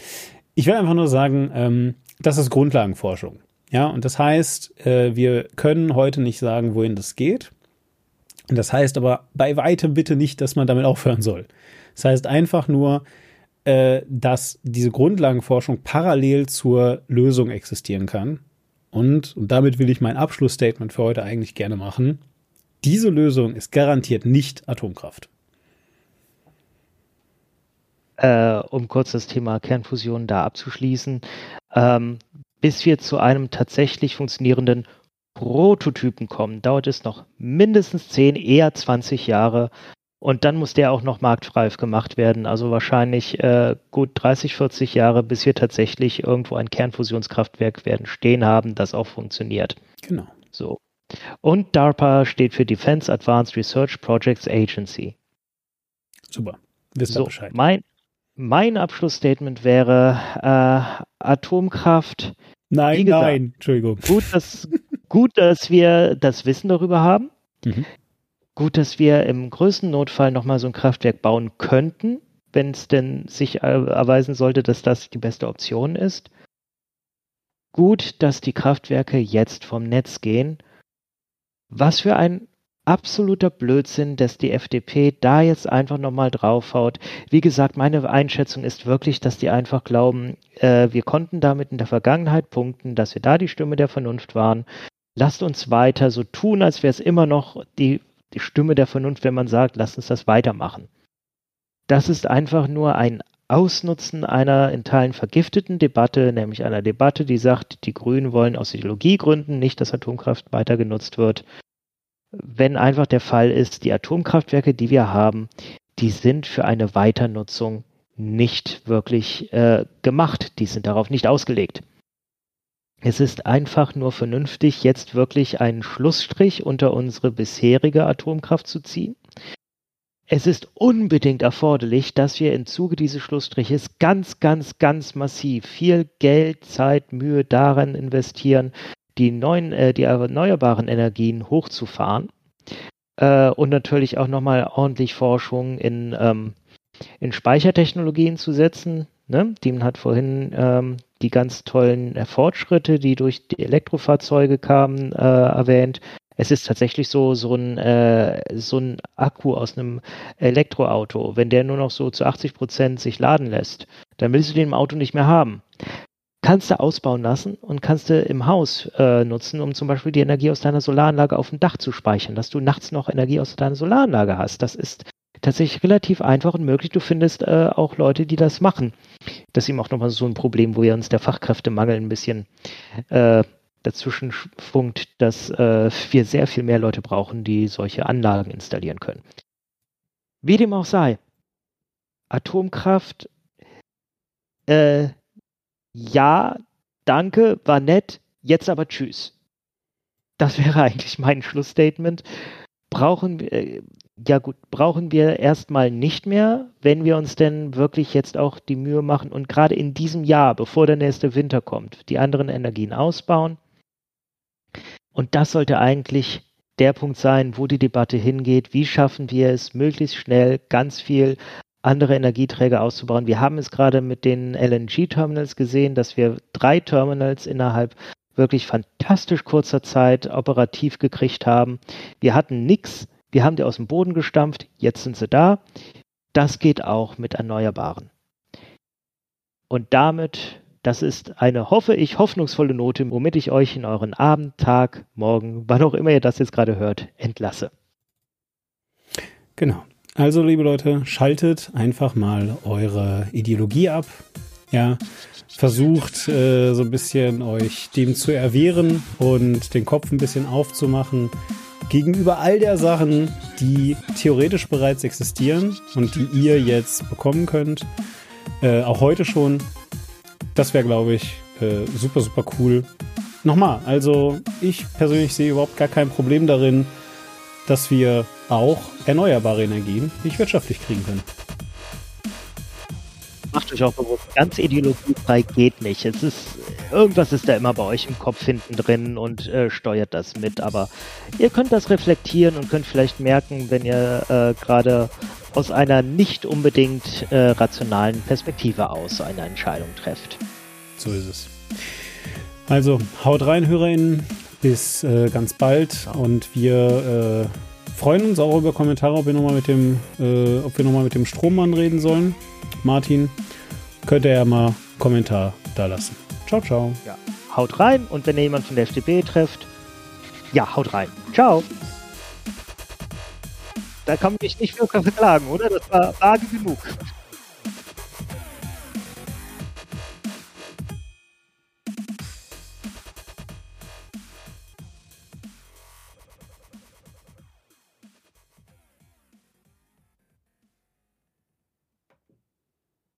Ich will einfach nur sagen, ähm, das ist Grundlagenforschung. Ja, und das heißt, äh, wir können heute nicht sagen, wohin das geht. Das heißt aber bei weitem bitte nicht, dass man damit aufhören soll. Das heißt einfach nur, äh, dass diese Grundlagenforschung parallel zur Lösung existieren kann. Und, und damit will ich mein Abschlussstatement für heute eigentlich gerne machen. Diese Lösung ist garantiert nicht Atomkraft. Äh, um kurz das Thema Kernfusion da abzuschließen, ähm, bis wir zu einem tatsächlich funktionierenden Prototypen kommen, dauert es noch mindestens 10, eher 20 Jahre. Und dann muss der auch noch marktreif gemacht werden. Also wahrscheinlich äh, gut 30, 40 Jahre, bis wir tatsächlich irgendwo ein Kernfusionskraftwerk werden stehen haben, das auch funktioniert. Genau. So. Und DARPA steht für Defense Advanced Research Projects Agency. Super. Wisst so, Bescheid. Mein, mein Abschlussstatement wäre äh, Atomkraft. Nein, gesagt, nein, Entschuldigung. Gut, dass, gut, dass wir das Wissen darüber haben. Mhm. Gut, dass wir im größten Notfall nochmal so ein Kraftwerk bauen könnten, wenn es denn sich erweisen sollte, dass das die beste Option ist. Gut, dass die Kraftwerke jetzt vom Netz gehen. Was für ein absoluter Blödsinn, dass die FDP da jetzt einfach nochmal draufhaut. Wie gesagt, meine Einschätzung ist wirklich, dass die einfach glauben, äh, wir konnten damit in der Vergangenheit punkten, dass wir da die Stimme der Vernunft waren. Lasst uns weiter so tun, als wäre es immer noch die die Stimme der Vernunft, wenn man sagt, lass uns das weitermachen. Das ist einfach nur ein Ausnutzen einer in Teilen vergifteten Debatte, nämlich einer Debatte, die sagt, die Grünen wollen aus Ideologiegründen nicht, dass Atomkraft weiter genutzt wird. Wenn einfach der Fall ist, die Atomkraftwerke, die wir haben, die sind für eine Weiternutzung nicht wirklich äh, gemacht. Die sind darauf nicht ausgelegt. Es ist einfach nur vernünftig, jetzt wirklich einen Schlussstrich unter unsere bisherige Atomkraft zu ziehen. Es ist unbedingt erforderlich, dass wir im Zuge dieses Schlussstriches ganz, ganz, ganz massiv viel Geld, Zeit, Mühe daran investieren, die neuen, äh, die erneuerbaren Energien hochzufahren äh, und natürlich auch nochmal ordentlich Forschung in, ähm, in Speichertechnologien zu setzen. Ne? Diemen hat vorhin ähm, die ganz tollen äh, Fortschritte, die durch die Elektrofahrzeuge kamen, äh, erwähnt. Es ist tatsächlich so, so ein, äh, so ein Akku aus einem Elektroauto. Wenn der nur noch so zu 80 Prozent sich laden lässt, dann willst du den im Auto nicht mehr haben. Kannst du ausbauen lassen und kannst du im Haus äh, nutzen, um zum Beispiel die Energie aus deiner Solaranlage auf dem Dach zu speichern, dass du nachts noch Energie aus deiner Solaranlage hast. Das ist tatsächlich relativ einfach und möglich. Du findest äh, auch Leute, die das machen. Das ist eben auch nochmal so ein Problem, wo ja uns der Fachkräftemangel ein bisschen äh, dazwischen funkt, dass äh, wir sehr viel mehr Leute brauchen, die solche Anlagen installieren können. Wie dem auch sei, Atomkraft, äh, ja, danke, war nett, jetzt aber tschüss. Das wäre eigentlich mein Schlussstatement. Brauchen wir, äh, ja gut, brauchen wir erstmal nicht mehr, wenn wir uns denn wirklich jetzt auch die Mühe machen und gerade in diesem Jahr, bevor der nächste Winter kommt, die anderen Energien ausbauen. Und das sollte eigentlich der Punkt sein, wo die Debatte hingeht. Wie schaffen wir es, möglichst schnell ganz viel andere Energieträger auszubauen? Wir haben es gerade mit den LNG-Terminals gesehen, dass wir drei Terminals innerhalb wirklich fantastisch kurzer Zeit operativ gekriegt haben. Wir hatten nichts wir haben die aus dem Boden gestampft, jetzt sind sie da. Das geht auch mit Erneuerbaren. Und damit, das ist eine, hoffe ich, hoffnungsvolle Note, womit ich euch in euren Abend, Tag, Morgen, wann auch immer ihr das jetzt gerade hört, entlasse. Genau. Also, liebe Leute, schaltet einfach mal eure Ideologie ab. Ja, versucht äh, so ein bisschen euch dem zu erwehren und den Kopf ein bisschen aufzumachen gegenüber all der Sachen, die theoretisch bereits existieren und die ihr jetzt bekommen könnt, äh, auch heute schon, das wäre, glaube ich, äh, super, super cool. Nochmal, also ich persönlich sehe überhaupt gar kein Problem darin, dass wir auch erneuerbare Energien nicht wirtschaftlich kriegen können macht euch auch bewusst, ganz ideologiefrei geht nicht. Es ist, irgendwas ist da immer bei euch im Kopf hinten drin und äh, steuert das mit. Aber ihr könnt das reflektieren und könnt vielleicht merken, wenn ihr äh, gerade aus einer nicht unbedingt äh, rationalen Perspektive aus eine Entscheidung trefft. So ist es. Also haut rein, HörerInnen. Bis äh, ganz bald und wir äh, freuen uns auch über Kommentare, ob wir nochmal mit dem, äh, ob wir nochmal mit dem Strommann reden sollen. Martin, könnt ihr ja mal einen Kommentar da lassen. Ciao, ciao. Ja, haut rein und wenn ihr jemanden von der FDP trefft, ja, haut rein. Ciao. Da kann mich nicht für verklagen, oder? Das war vage genug.